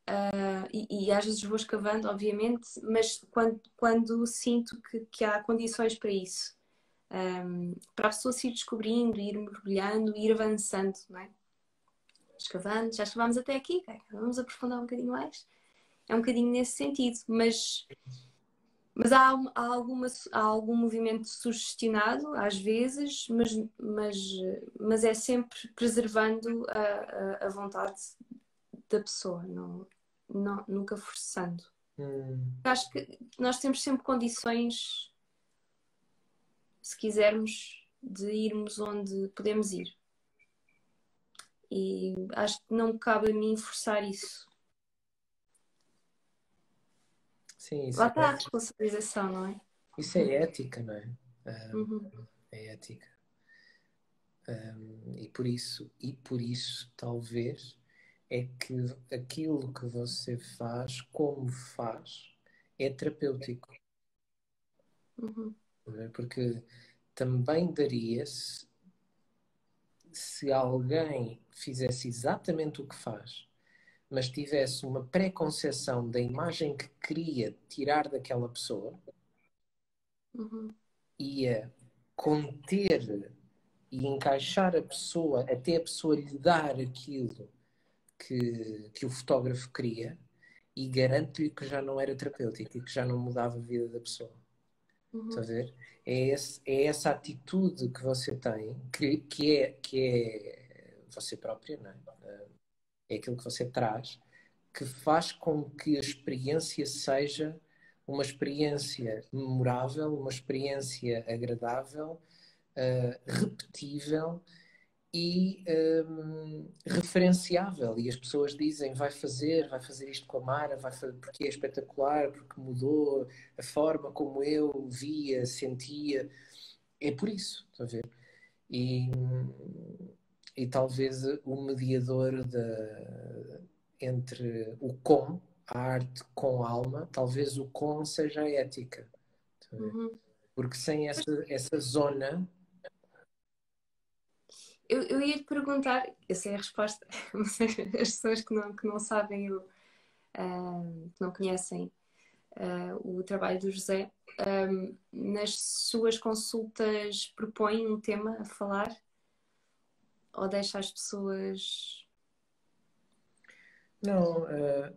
uh, e, e, às vezes vou escavando, obviamente, mas quando, quando sinto que, que há condições para isso, um, para a pessoa se ir descobrindo, ir mergulhando, ir avançando, não é? Escavando, já escavámos até aqui, vamos aprofundar um bocadinho mais é um bocadinho nesse sentido, mas, mas há, há, alguma, há algum movimento sugestionado, às vezes, mas, mas, mas é sempre preservando a, a, a vontade da pessoa, não, não, nunca forçando. Hum. Acho que nós temos sempre condições, se quisermos, de irmos onde podemos ir. E acho que não cabe a mim forçar isso. Sim, isso Lá está é... a responsabilização, não é? Isso é ética, não é? Um, uhum. É ética. Um, e por isso, e por isso, talvez, é que aquilo que você faz, como faz, é terapêutico. Uhum. É? Porque também daria-se se alguém fizesse exatamente o que faz mas tivesse uma preconceção da imagem que queria tirar daquela pessoa, uhum. ia conter e encaixar a pessoa até a pessoa lhe dar aquilo que, que o fotógrafo queria e garanto-lhe que já não era terapêutico e que já não mudava a vida da pessoa. Uhum. Está a ver? É, esse, é essa atitude que você tem, que, que, é, que é você própria, não é? é aquilo que você traz, que faz com que a experiência seja uma experiência memorável, uma experiência agradável, uh, repetível e um, referenciável. E as pessoas dizem: vai fazer, vai fazer isto com a Mara, vai fazer, porque é espetacular, porque mudou a forma como eu via, sentia. É por isso, está a ver? E, e talvez o mediador de, entre o com, a arte com a alma, talvez o com seja a ética. Uhum. Porque sem essa, essa zona. Eu, eu ia te perguntar, eu sei a resposta, mas as pessoas que não, que não sabem, eu, uh, que não conhecem uh, o trabalho do José. Um, nas suas consultas propõe um tema a falar? Ou deixa as pessoas. Não, uh,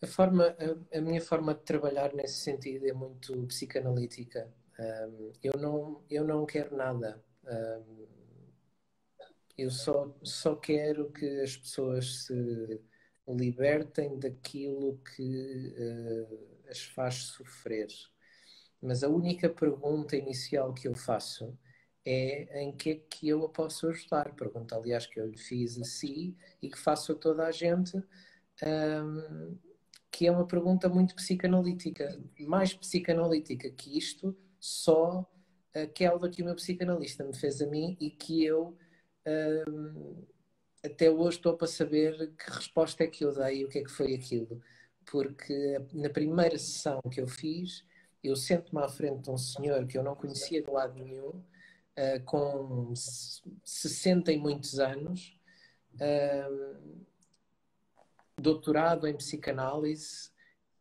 a, forma, a, a, minha forma de trabalhar nesse sentido é muito psicanalítica. Um, eu, não, eu não quero nada. Um, eu só, só quero que as pessoas se libertem daquilo que uh, as faz sofrer. Mas a única pergunta inicial que eu faço é em que é que eu a posso ajudar. Pergunta, aliás, que eu lhe fiz a si e que faço a toda a gente, um, que é uma pergunta muito psicanalítica. Mais psicanalítica que isto, só aquela que o meu psicanalista me fez a mim e que eu um, até hoje estou para saber que resposta é que eu dei e o que é que foi aquilo. Porque na primeira sessão que eu fiz, eu sento-me à frente de um senhor que eu não conhecia de lado nenhum, uh, com 60 e muitos anos, uh, doutorado em psicanálise,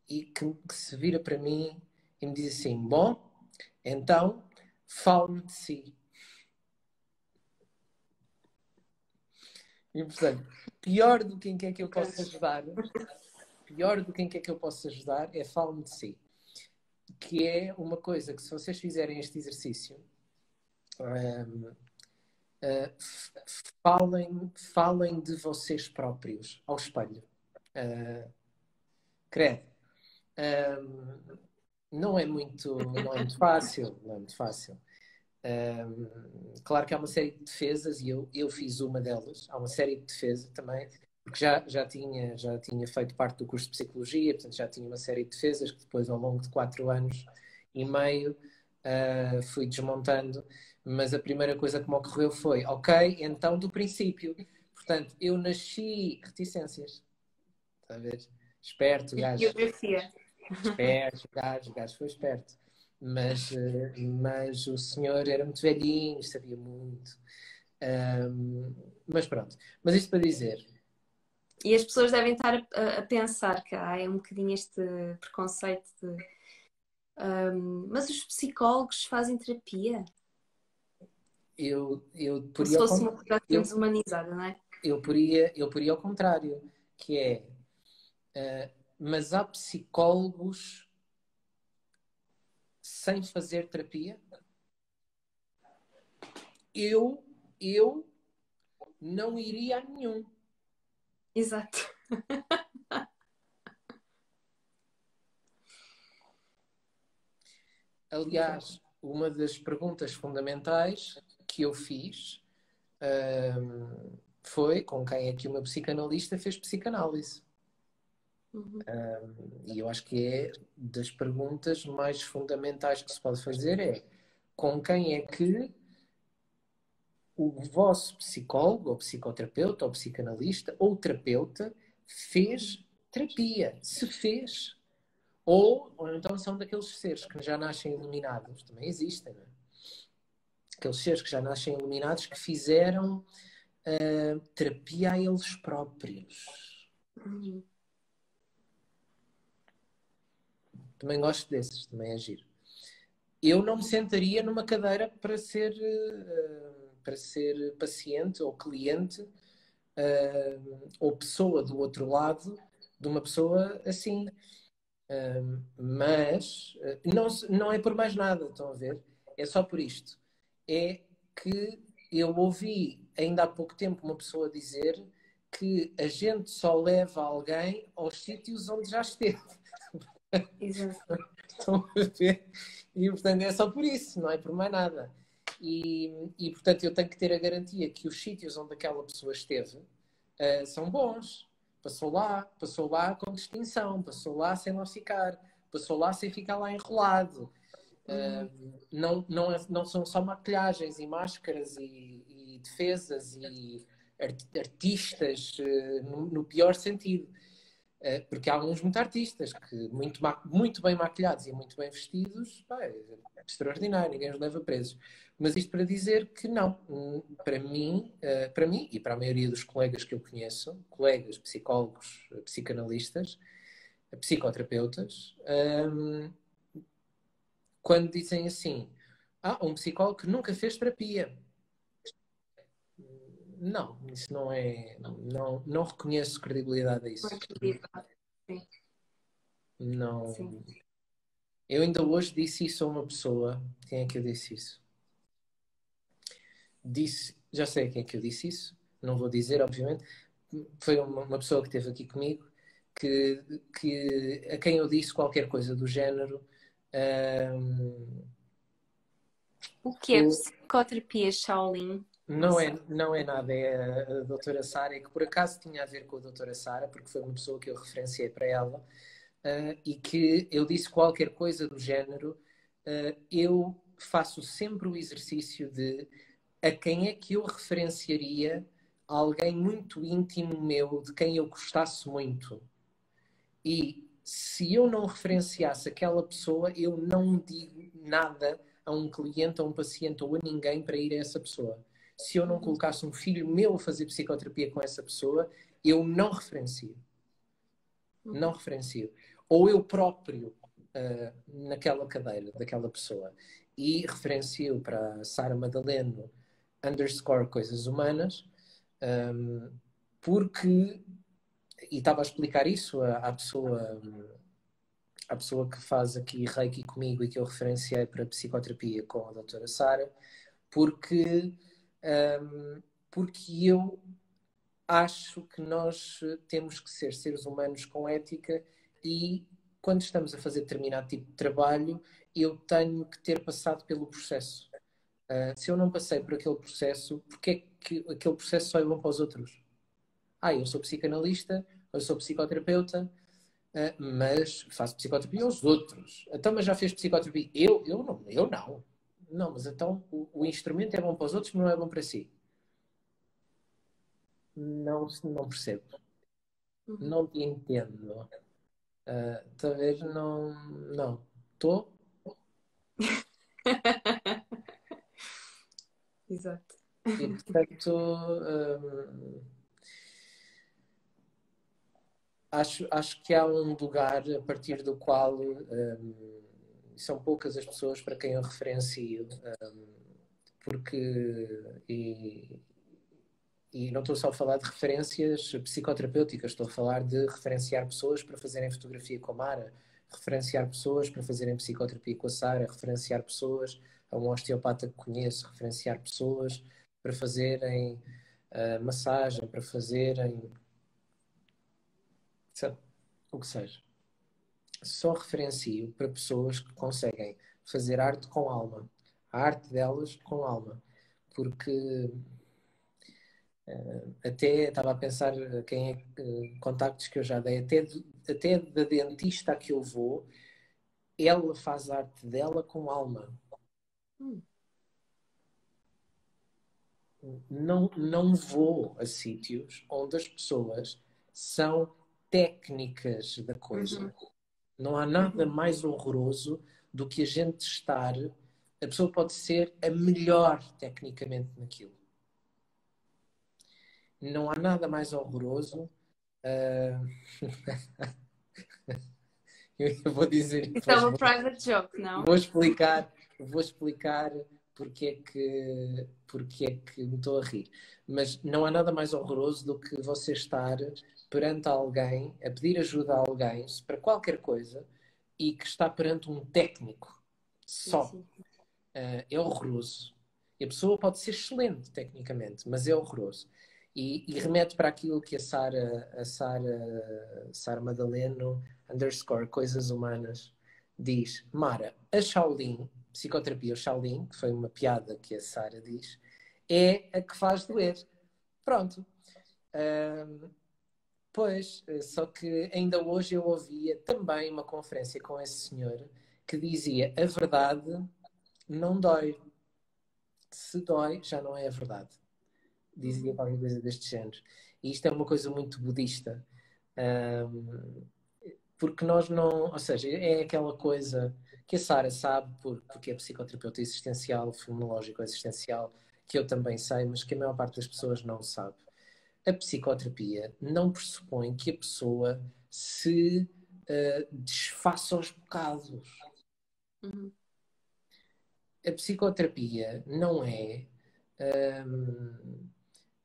e que, que se vira para mim e me diz assim: Bom, então, fale-me de si. E, portanto, pior do que em que é que eu posso ajudar, pior do que em que é que eu posso ajudar é fale-me de si. Que é uma coisa que, se vocês fizerem este exercício, um, uh, falem, falem de vocês próprios ao espelho. Uh, credo. Um, não é muito, não é muito fácil, não é muito fácil. Um, claro que há uma série de defesas e eu, eu fiz uma delas. Há uma série de defesas também, porque já, já, tinha, já tinha feito parte do curso de Psicologia, portanto já tinha uma série de defesas que depois, ao longo de quatro anos e meio, uh, fui desmontando. Mas a primeira coisa que me ocorreu foi: ok, então do princípio. Portanto, eu nasci reticências. Está a ver? Esperto, gajo. Biografia. Esperto, gajo, gajo foi esperto mas, eh, mas o senhor era muito velhinho, sabia muito. Um, mas pronto. Mas isto para dizer. E as pessoas devem estar a, a pensar que há é um bocadinho este preconceito de. Um, mas os psicólogos fazem terapia? Eu, eu. Como se fosse uma coisa desumanizada, não é? Eu poria, eu poria ao contrário, que é. Uh, mas há psicólogos sem fazer terapia? Eu, eu não iria a nenhum. Exato. Aliás, uma das perguntas fundamentais que eu fiz um, foi com quem é que uma psicanalista fez psicanálise. Uhum. Um, e eu acho que é das perguntas mais fundamentais que se pode fazer é com quem é que o vosso psicólogo, ou psicoterapeuta, ou psicanalista, ou terapeuta fez terapia, se fez. Ou, ou então são daqueles seres que já nascem iluminados, também existem, não é? Aqueles seres que já nascem iluminados que fizeram uh, terapia a eles próprios. Uhum. Também gosto desses, também é giro. Eu não me sentaria numa cadeira para ser, uh, para ser paciente ou cliente uh, ou pessoa do outro lado de uma pessoa assim. Uh, mas não, não é por mais nada, estão a ver? É só por isto. É que eu ouvi ainda há pouco tempo uma pessoa dizer que a gente só leva alguém aos sítios onde já esteve. Exato. Estão a ver? E portanto é só por isso, não é por mais nada. E, e portanto eu tenho que ter a garantia que os sítios onde aquela pessoa esteve uh, são bons. Passou lá, passou lá com distinção, passou lá sem lá ficar, passou lá sem ficar lá enrolado. Uh, não, não, é, não são só maquilhagens e máscaras e, e defesas e artistas uh, no, no pior sentido porque há alguns muito artistas que, muito, muito bem maquilhados e muito bem vestidos, pá, é extraordinário, ninguém os leva presos. Mas isto para dizer que não, hum, para mim, eh, para mim e para a maioria dos colegas que eu conheço, colegas psicólogos, psicanalistas, psicoterapeutas um, quando dizem assim: ah, um psicólogo que nunca fez terapia. Não, isso não é. Não, não reconheço credibilidade a isso. Não. Sim. Eu ainda hoje disse isso a uma pessoa. Quem é que eu disse isso? Disse, já sei a quem é que eu disse isso, não vou dizer, obviamente. Foi uma, uma pessoa que esteve aqui comigo que, que, a quem eu disse qualquer coisa do género. Um, o que é psicoterapia Shaolin? Não é, não é nada, é a, a doutora Sara, é que por acaso tinha a ver com a doutora Sara, porque foi uma pessoa que eu referenciei para ela, uh, e que eu disse qualquer coisa do género, uh, eu faço sempre o exercício de a quem é que eu referenciaria alguém muito íntimo meu, de quem eu gostasse muito. E se eu não referenciasse aquela pessoa, eu não digo nada a um cliente, a um paciente ou a ninguém para ir a essa pessoa. Se eu não colocasse um filho meu a fazer psicoterapia com essa pessoa, eu não referencio. Não referencio. Ou eu próprio uh, naquela cadeira daquela pessoa. E referencio para Sara Madaleno underscore coisas humanas, um, porque e estava a explicar isso à, à pessoa à pessoa que faz aqui Reiki comigo e que eu referenciei para psicoterapia com a doutora Sara, porque, um, porque eu acho que nós temos que ser seres humanos com ética e quando estamos a fazer determinado tipo de trabalho, eu tenho que ter passado pelo processo. Uh, se eu não passei por aquele processo, porque é que aquele processo só é bom para os outros? Ah, eu sou psicanalista, eu sou psicoterapeuta, uh, mas faço psicoterapia aos outros. Então, mas já fez psicoterapia? Eu, eu não, eu não. Não, mas então o, o instrumento é bom para os outros, mas não é bom para si. Não, não percebo. Uhum. Não te entendo. Uh, talvez não. Não. Estou? Exato. E portanto. Um, acho, acho que há um lugar a partir do qual um, são poucas as pessoas para quem eu referencio, um, porque e, e não estou só a falar de referências psicoterapêuticas, estou a falar de referenciar pessoas para fazerem fotografia com a Mara, referenciar pessoas para fazerem psicoterapia com a Sara, referenciar pessoas a um osteopata que conheço, referenciar pessoas para fazerem uh, massagem, para fazerem o que seja. Só referencio para pessoas que conseguem fazer arte com alma. A arte delas com alma. Porque uh, até estava a pensar quem é contactos que eu já dei, até, até da dentista que eu vou, ela faz a arte dela com alma. Hum. Não, não vou a sítios onde as pessoas são técnicas da coisa. Uhum. Não há nada mais horroroso do que a gente estar. A pessoa pode ser a melhor tecnicamente naquilo. Não há nada mais horroroso. Uh... Eu vou dizer. Isso é uma private joke, não? Vou explicar, vou explicar porque é que, porque é que me estou a rir. Mas não há nada mais horroroso do que você estar perante alguém, a pedir ajuda a alguém para qualquer coisa e que está perante um técnico só. Sim, sim. Uh, é horroroso. E a pessoa pode ser excelente tecnicamente, mas é horroroso. E, e remete para aquilo que a Sara, a Sara, Sara Madaleno, underscore Coisas Humanas, diz. Mara, a Shaolin, psicoterapia Shaolin, que foi uma piada que a Sara diz, é a que faz doer. Pronto. Uh, Pois, eh, só que ainda hoje eu ouvia também uma conferência com esse senhor que dizia a verdade não dói. Se dói, já não é a verdade. Dizia qualquer coisa deste género. E isto é uma coisa muito budista. Um, porque nós não. Ou seja, é aquela coisa que a Sara sabe, por, porque é psicoterapeuta existencial, fenomenológico existencial, que eu também sei, mas que a maior parte das pessoas não sabe a psicoterapia não pressupõe que a pessoa se uh, desfaça os bocados. Uhum. A psicoterapia não é. Um,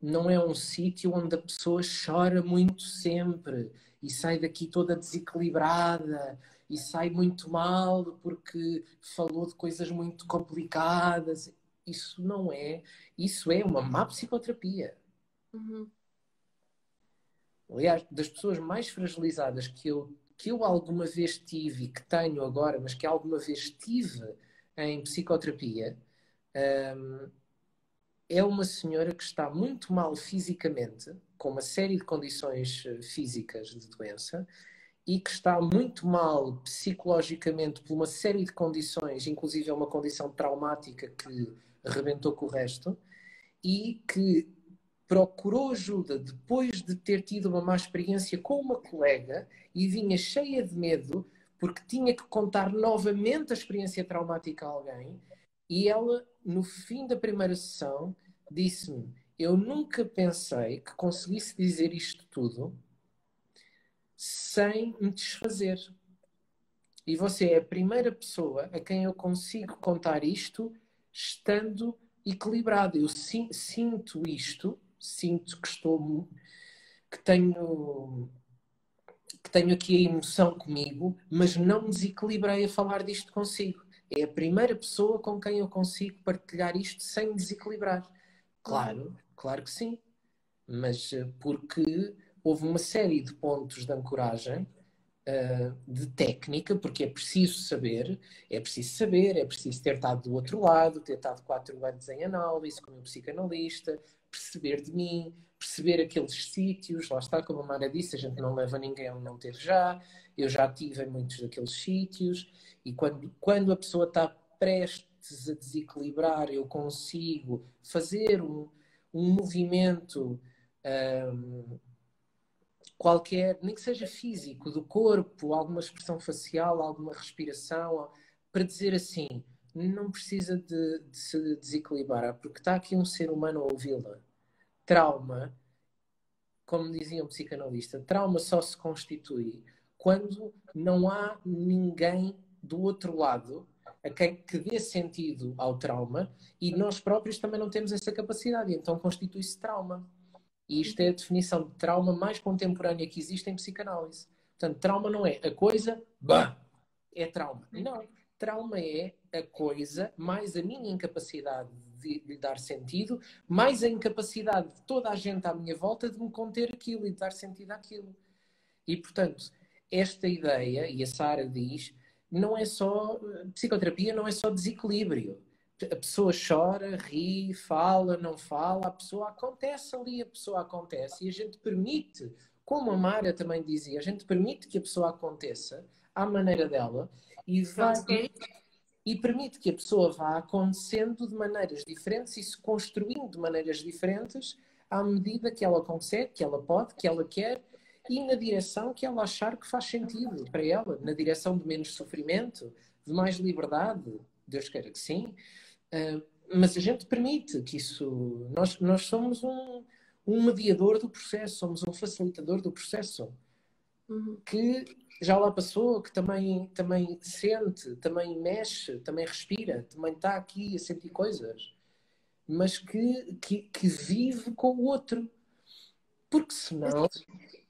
não é um sítio onde a pessoa chora muito sempre e sai daqui toda desequilibrada e sai muito mal porque falou de coisas muito complicadas. Isso não é. Isso é uma má psicoterapia. Uhum. Aliás, das pessoas mais fragilizadas que eu, que eu alguma vez tive e que tenho agora, mas que alguma vez tive em psicoterapia, um, é uma senhora que está muito mal fisicamente, com uma série de condições eh, físicas de doença, e que está muito mal psicologicamente por uma série de condições, inclusive é uma condição traumática que rebentou com o resto, e que procurou ajuda depois de ter tido uma má experiência com uma colega e vinha cheia de medo porque tinha que contar novamente a experiência traumática a alguém. E ela, no fim da primeira sessão, disse-me: Eu nunca pensei que conseguisse dizer isto tudo sem me desfazer. E você é a primeira pessoa a quem eu consigo contar isto estando equilibrado. Eu sinto isto sinto que estou que tenho que tenho aqui a emoção comigo, mas não me desequilibrei a falar disto consigo. É a primeira pessoa com quem eu consigo partilhar isto sem desequilibrar. Claro, claro que sim. Mas eh, porque houve uma série de pontos de ancoragem uh, de técnica, porque é preciso saber, é preciso saber, é preciso ter estado do outro lado, ter estado quatro anos em análise com um psicanalista, perceber de mim, perceber aqueles sítios, lá está, como a Mara disse, a gente não leva ninguém a não ter já, eu já tive em muitos daqueles sítios, e quando, quando a pessoa está prestes a desequilibrar, eu consigo fazer um, um movimento um, qualquer, nem que seja físico, do corpo, alguma expressão facial, alguma respiração, para dizer assim, não precisa de, de se desequilibrar, porque está aqui um ser humano a ouvi-la trauma, como dizia um psicanalista, trauma só se constitui quando não há ninguém do outro lado a quem que dê sentido ao trauma e nós próprios também não temos essa capacidade, então constitui-se trauma. E isto é a definição de trauma mais contemporânea que existe em psicanálise. Portanto, trauma não é a coisa, bah, é trauma. Não. Trauma é a coisa mais a minha incapacidade de lhe dar sentido, mais a incapacidade de toda a gente à minha volta de me conter aquilo e de dar sentido àquilo. E, portanto, esta ideia, e a Sara diz, não é só. Psicoterapia não é só desequilíbrio. A pessoa chora, ri, fala, não fala, a pessoa acontece ali, a pessoa acontece. E a gente permite, como a Mara também dizia, a gente permite que a pessoa aconteça à maneira dela e vai e permite que a pessoa vá acontecendo de maneiras diferentes e se construindo de maneiras diferentes à medida que ela consegue, que ela pode, que ela quer e na direção que ela achar que faz sentido para ela, na direção de menos sofrimento, de mais liberdade, Deus queira que sim. Uh, mas a gente permite que isso. Nós, nós somos um, um mediador do processo, somos um facilitador do processo. Uhum. Que já lá passou, que também, também sente, também mexe, também respira, também está aqui a sentir coisas, mas que, que, que vive com o outro. Porque senão.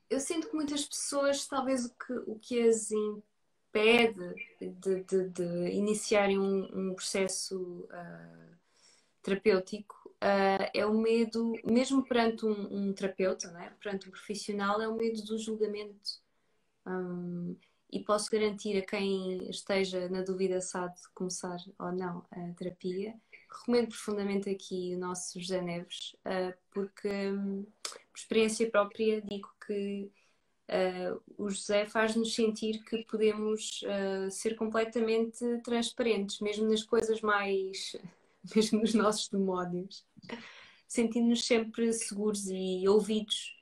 Eu sinto que muitas pessoas, talvez o que, o que as impede de, de, de iniciarem um, um processo uh, terapêutico uh, é o medo, mesmo perante um, um terapeuta, é? perante um profissional, é o medo do julgamento um, e posso garantir a quem esteja na dúvida se há de começar ou não a terapia, recomendo profundamente aqui o nosso José Neves, uh, porque, um, por experiência própria, digo que uh, o José faz-nos sentir que podemos uh, ser completamente transparentes, mesmo nas coisas mais. mesmo nos nossos demónios, sentindo-nos sempre seguros e ouvidos.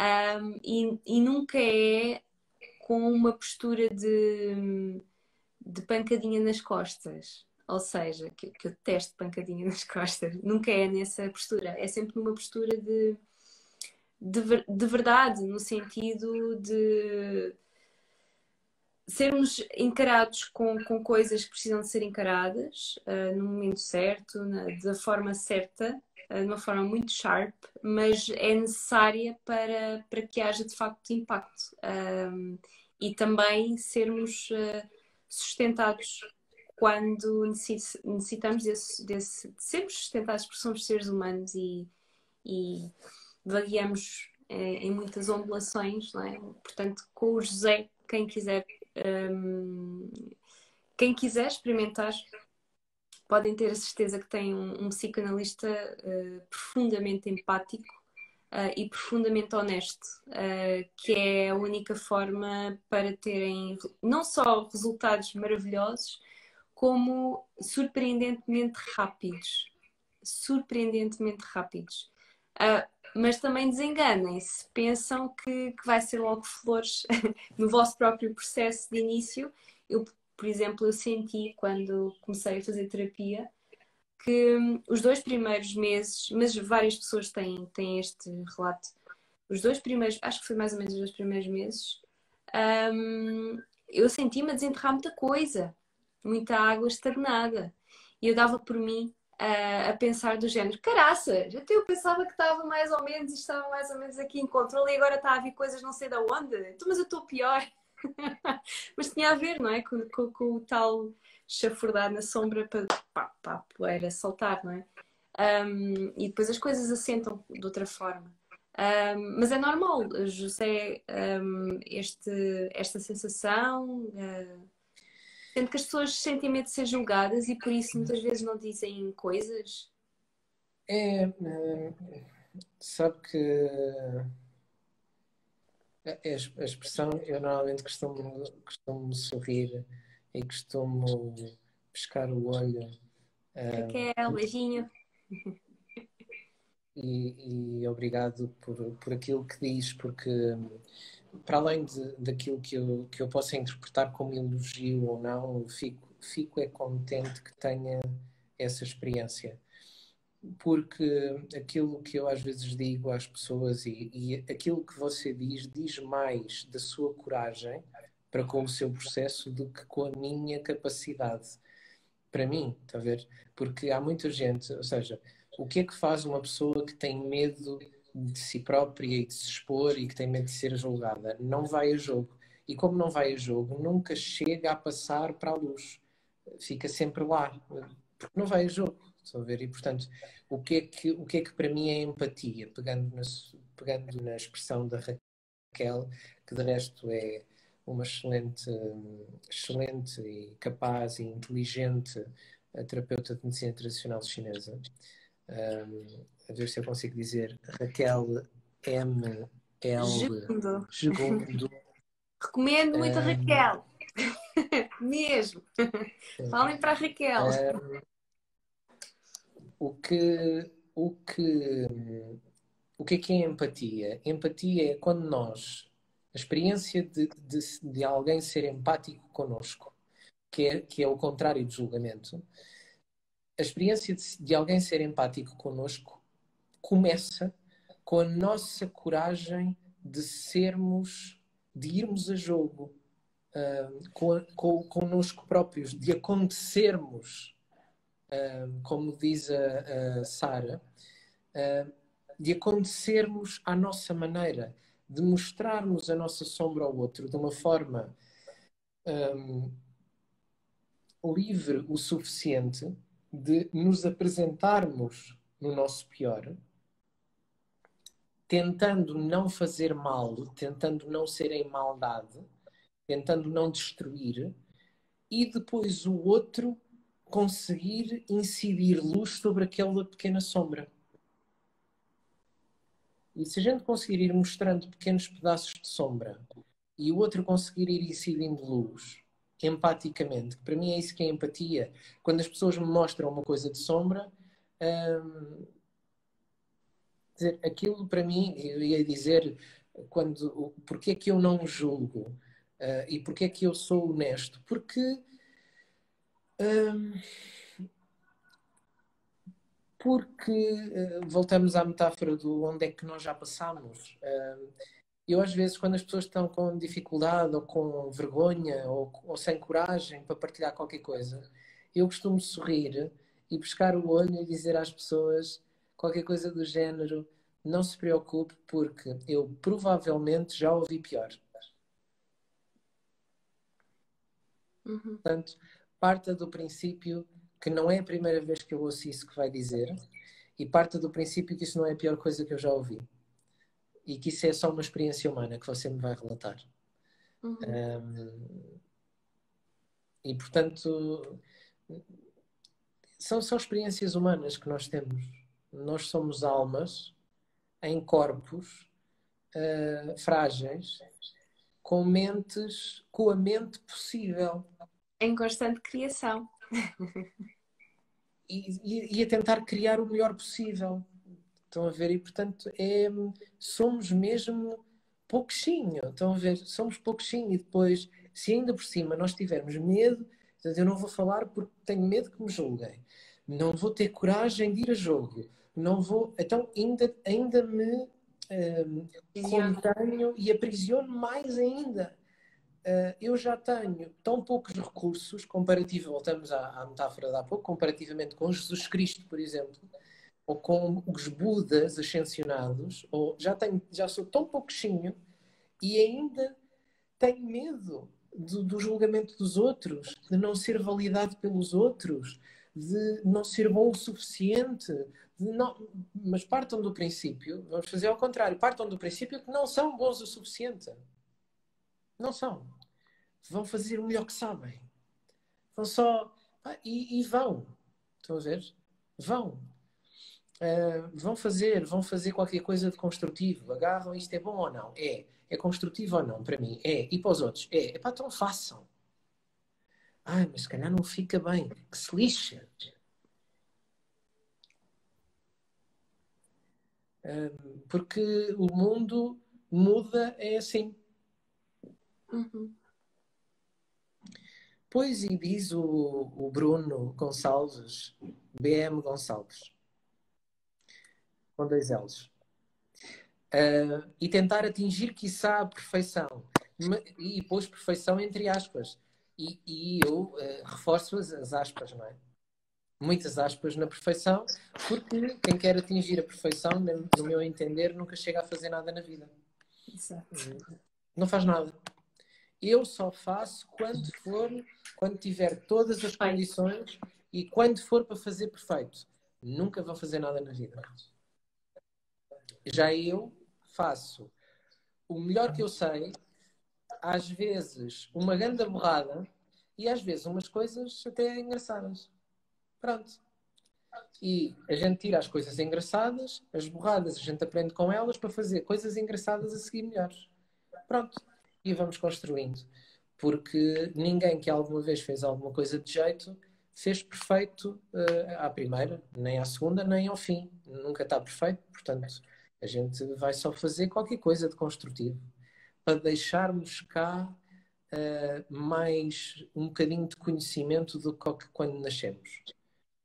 Um, e, e nunca é com uma postura de, de pancadinha nas costas. Ou seja, que, que eu detesto pancadinha nas costas. Nunca é nessa postura. É sempre numa postura de, de, de verdade, no sentido de sermos encarados com, com coisas que precisam de ser encaradas uh, no momento certo, na, da forma certa, de uma forma muito sharp, mas é necessária para, para que haja de facto impacto. Um, e também sermos uh, sustentados quando necessitamos desse, desse, de sermos sustentados porque somos seres humanos e, e vagueamos em muitas ondulações, não é? Portanto, com o José, quem quiser um, quem quiser experimentar, podem ter a certeza que tem um, um psicanalista uh, profundamente empático uh, e profundamente honesto, uh, que é a única forma para terem não só resultados maravilhosos, como surpreendentemente rápidos. Surpreendentemente rápidos. Uh, mas também desenganem-se, pensam que, que vai ser logo flores no vosso próprio processo de início. Eu, por exemplo, eu senti quando comecei a fazer terapia que hum, os dois primeiros meses, mas várias pessoas têm, têm este relato, os dois primeiros, acho que foi mais ou menos os dois primeiros meses, um, eu senti-me a desenterrar muita coisa, muita água estagnada. E eu dava por mim a, a pensar do género, caraças, até eu pensava que estava mais ou menos estava mais ou menos aqui em controle e agora está a vir coisas não sei de onde, então, mas eu estou pior. mas tinha a ver, não é? Com, com, com o tal chafurdar na sombra para, pá, a poeira saltar, não é? Um, e depois as coisas assentam de outra forma. Um, mas é normal, José, um, este, esta sensação, uh, Sendo que as pessoas sentem medo de ser julgadas e por isso muitas vezes não dizem coisas. É, é sabe que a, expressão, eu normalmente costumo, costumo sorrir e costumo pescar o olho. Raquel, um, beijinho. E, e, obrigado por, por aquilo que diz, porque para além de, daquilo que eu, que eu possa interpretar como elogio ou não, fico, fico é contente que tenha essa experiência. Porque aquilo que eu às vezes digo às pessoas e, e aquilo que você diz, diz mais da sua coragem para com o seu processo do que com a minha capacidade. Para mim, está a ver? Porque há muita gente, ou seja, o que é que faz uma pessoa que tem medo de si própria e de se expor e que tem medo de ser julgada. Não vai a jogo. E como não vai a jogo, nunca chega a passar para a luz. Fica sempre lá. Porque não vai a jogo. Estão a ver? E, portanto, o que é que, o que, é que para mim é empatia? Pegando na, pegando na expressão da Raquel, que de resto é uma excelente, excelente e capaz e inteligente terapeuta de medicina tradicional chinesa. Um, a ver se eu consigo dizer Raquel M. L. Segundo. Segundo. Recomendo muito um, a Raquel. Mesmo. Falem para a Raquel. Um, o que, o que, o que é que é empatia? Empatia é quando nós, a experiência de, de, de alguém ser empático connosco, que é, que é o contrário do julgamento, a experiência de, de alguém ser empático connosco começa com a nossa coragem de sermos, de irmos a jogo uh, com, com, connosco próprios, de acontecermos, como diz a, a Sara, uh, de acontecermos à nossa maneira, de mostrarmos a nossa sombra ao outro de uma forma um, livre o suficiente de nos apresentarmos no nosso pior, tentando não fazer mal, tentando não ser em maldade, tentando não destruir, e depois o outro conseguir incidir luz sobre aquela pequena sombra. E se a gente conseguir ir mostrando pequenos pedaços de sombra e o outro conseguir ir incidindo luz, empaticamente. Para mim é isso que é empatia. Quando as pessoas me mostram uma coisa de sombra, hum, dizer, aquilo para mim, eu ia dizer, quando, porque é que eu não julgo uh, e porque é que eu sou honesto? Porque hum, porque uh, voltamos à metáfora do onde é que nós já passamos. Uh, Eu, às vezes, quando as pessoas estão com dificuldade ou com vergonha ou, ou sem coragem para partilhar qualquer coisa, eu costumo sorrir e buscar o olho e dizer às pessoas qualquer coisa do género: não se preocupe, porque eu provavelmente já ouvi pior. Uhum. Portanto, parta do princípio que não é a primeira vez que eu ouço isso que vai dizer e parta do princípio que isso não é a pior coisa que eu já ouvi e que isso é só uma experiência humana que você me vai relatar. Uhum. Um, e portanto, são só experiências humanas que nós temos. Nós somos almas em corpos uh, frágeis, com mentes, com a mente possível. Em constante criação. e, e, e a tentar criar o melhor possível. Estão a ver? E portanto é, somos mesmo pouquinho. Estão a ver? Somos pouquinho. E depois, se ainda por cima nós tivermos medo, eu não vou falar porque tenho medo que me julguem. Não vou ter coragem de ir a jogo. Não vou. Então ainda, ainda me um, contenho e aprisiono mais ainda. Uh, eu já tenho tão poucos recursos, comparativo, voltamos à, à metáfora de há pouco, comparativamente com Jesus Cristo, por exemplo, ou com os Budas ascensionados, ou já, tenho, já sou tão pouquinho e ainda tenho medo do, do, julgamento dos outros, de não ser validado pelos outros, de não ser bom o suficiente. Não... Mas partam do princípio, vamos fazer ao contrário, partam do princípio que não são bons o suficiente. Não são. Vão fazer o melhor que sabem. Vão só. e, e vão. Estão a ver? Vão. Uh, vão fazer, vão fazer qualquer coisa de construtivo. Agarram isto é bom ou não? É. É construtivo ou não? Para mim, é. E para os outros? É. Epá, então façam. Ai, mas se calhar não fica bem. Que se lixa. Uh, porque o mundo muda é assim. Uhum. Pois, e diz o, o Bruno Gonçalves, BM Gonçalves com dois L's. Uh, e tentar atingir, quiçá, a perfeição. E pôs perfeição entre aspas. E, e eu uh, reforço as, as, aspas, não é? Muitas aspas na perfeição, porque quem quer atingir a perfeição, no meu entender, nunca chega a fazer nada na vida. Exato. Não faz nada. Eu só faço quando for, quando tiver todas as condições e quando for para fazer perfeito. Nunca vou fazer nada na vida. Já eu faço o melhor que eu sei, às vezes uma grande borrada e às vezes umas coisas até engraçadas. Pronto. E a gente tira as coisas engraçadas, as borradas a gente aprende com elas para fazer coisas engraçadas a seguir melhores. Pronto. E vamos construindo. Porque ninguém que alguma vez fez alguma coisa de jeito fez perfeito uh, à primeira, nem à segunda, nem ao fim. Nunca está perfeito, portanto a gente vai só fazer qualquer coisa de construtivo para deixarmos cá uh, mais um bocadinho de conhecimento do que quando nascemos.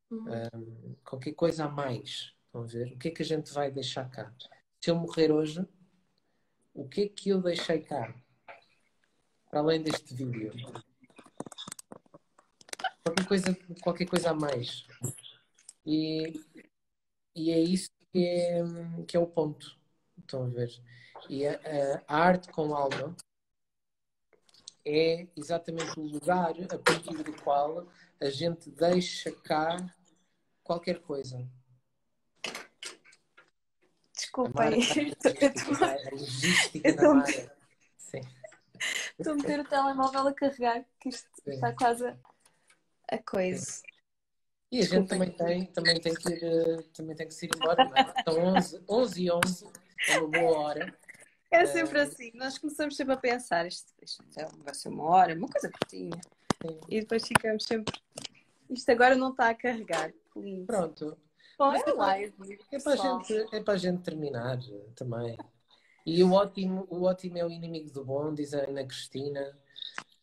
Uhum. Uh, qualquer coisa a mais. A ver? O que é que a gente vai deixar cá? Se eu morrer hoje, o que é que eu deixei cá? Para além deste vídeo. Qualquer coisa, qualquer coisa a mais. E, e é isso que é, que é o ponto. Estão a ver? E a, a arte com alma é exatamente o lugar a partir do qual a gente deixa cá qualquer coisa. Desculpem, a logística da Mara. Estou a meter o telemóvel a carregar, que isto Sim. está quase a coisa. Sim. E a gente também tem, também tem que ir, eh, também tem que se ir embora, não é? São 11, 11 e 11, é uma boa hora. É sempre uh, assim, nós começamos sempre a pensar, isto, isto vai ser uma hora, uma coisa curtinha. Sim. E depois ficamos sempre, isto agora não está a carregar. Pronto. Bom, é, live, é, para a gente, é para a gente terminar também. E o ótimo, o ótimo é o inimigo do bom, diz a Ana Cristina.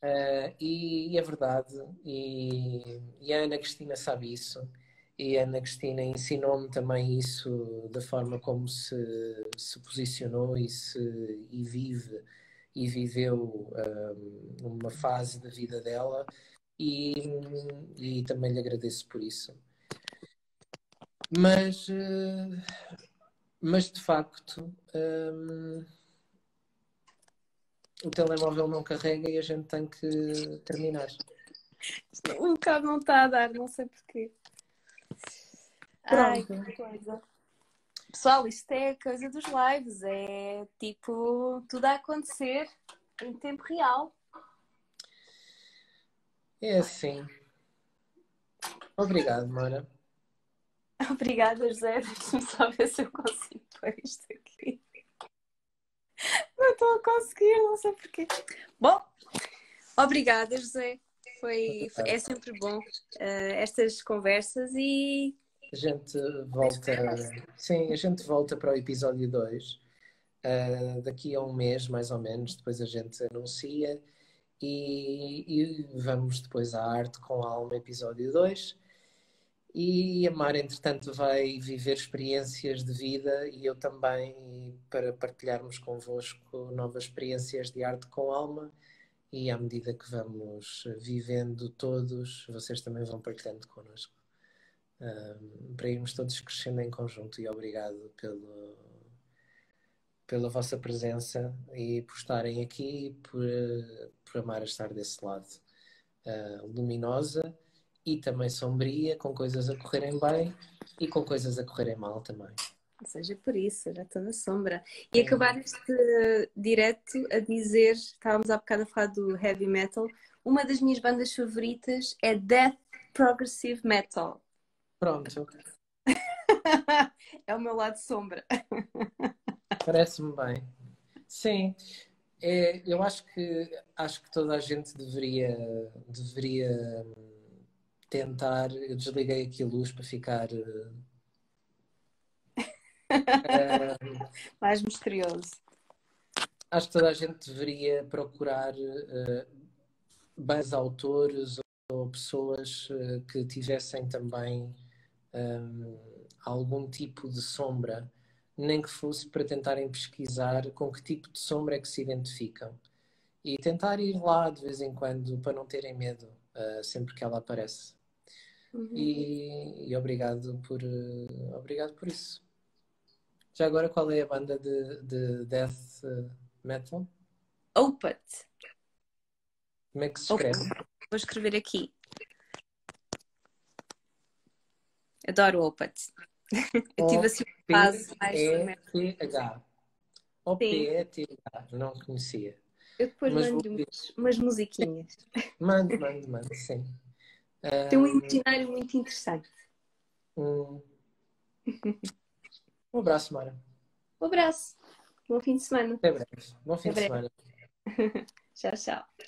Uh, e, e, é verdade, e, e, a Ana Cristina sabe isso. e a Ana Cristina ensinou-me também isso da forma como se, se posicionou e, se, e vive e viveu um, uma fase da vida dela e, e também lhe agradeço por isso. Mas, uh, mas de facto, um, o telemóvel não carrega e a gente tem que terminar. Um bocado não está a dar, não sei porquê. Ai, que coisa. Pessoal, isto é coisa dos lives, é tipo tudo a acontecer em tempo real. É assim. Obrigado, Mara. Obrigada, José. Deixa-me só ver se eu consigo pôr isto aqui. Não estou a conseguir, não sei porquê. Bom, obrigada, José. Foi, é sempre bom uh, estas conversas e. A gente volta. Sim, a gente volta para o episódio 2. Uh, eh, daqui a um mês, mais ou menos, depois a gente anuncia e, e vamos depois à Arte com Alma, episódio 2. E a Mara, entretanto, vai viver experiências de vida e eu também, para partilharmos convosco novas experiências de arte com alma. E à medida que vamos vivendo todos, vocês também vão partilhando connosco. Um, para irmos todos crescendo em conjunto. E obrigado pelo, pela vossa presença e por estarem aqui e por, por amar estar desse lado. Uh, luminosa e também sombria, com coisas a correrem bem e com coisas a correrem mal também. Seja por isso, já estou na sombra. E é. acabar este direto a dizer, estávamos há bocado a falar do heavy metal, uma das minhas bandas favoritas é Death Progressive Metal. Pronto. é o meu lado sombra. Parece-me bem. Sim, é, eu acho que acho que toda a gente deveria deveria tentar. Eu desliguei aqui a luz para ficar. Uh, Mais misterioso. Acho que toda a gente deveria procurar uh, bons autores ou pessoas uh, que tivessem também um, algum tipo de sombra, nem que fosse para tentarem pesquisar com que tipo de sombra é que se identificam. E tentar ir lá de vez em quando para não terem medo uh, sempre que ela aparece. Uhum. E, e, obrigado por uh, obrigado por isso. Já agora qual é a banda de, de death metal? Opet. Como é que se escreve? Opet. Vou escrever aqui. Adoro Opet. Eu tive assim uma fase mais. O-P-H. O-P-E-T-H. Não conhecia. Eu depois mando umas, umas musiquinhas. Mando, mando, mando, sim. Tem um imaginário muito interessante. Um... um abraço, Mara. Um abraço. Bom fim de semana. Até breve. Bom fim Até de breve. semana. tchau, tchau.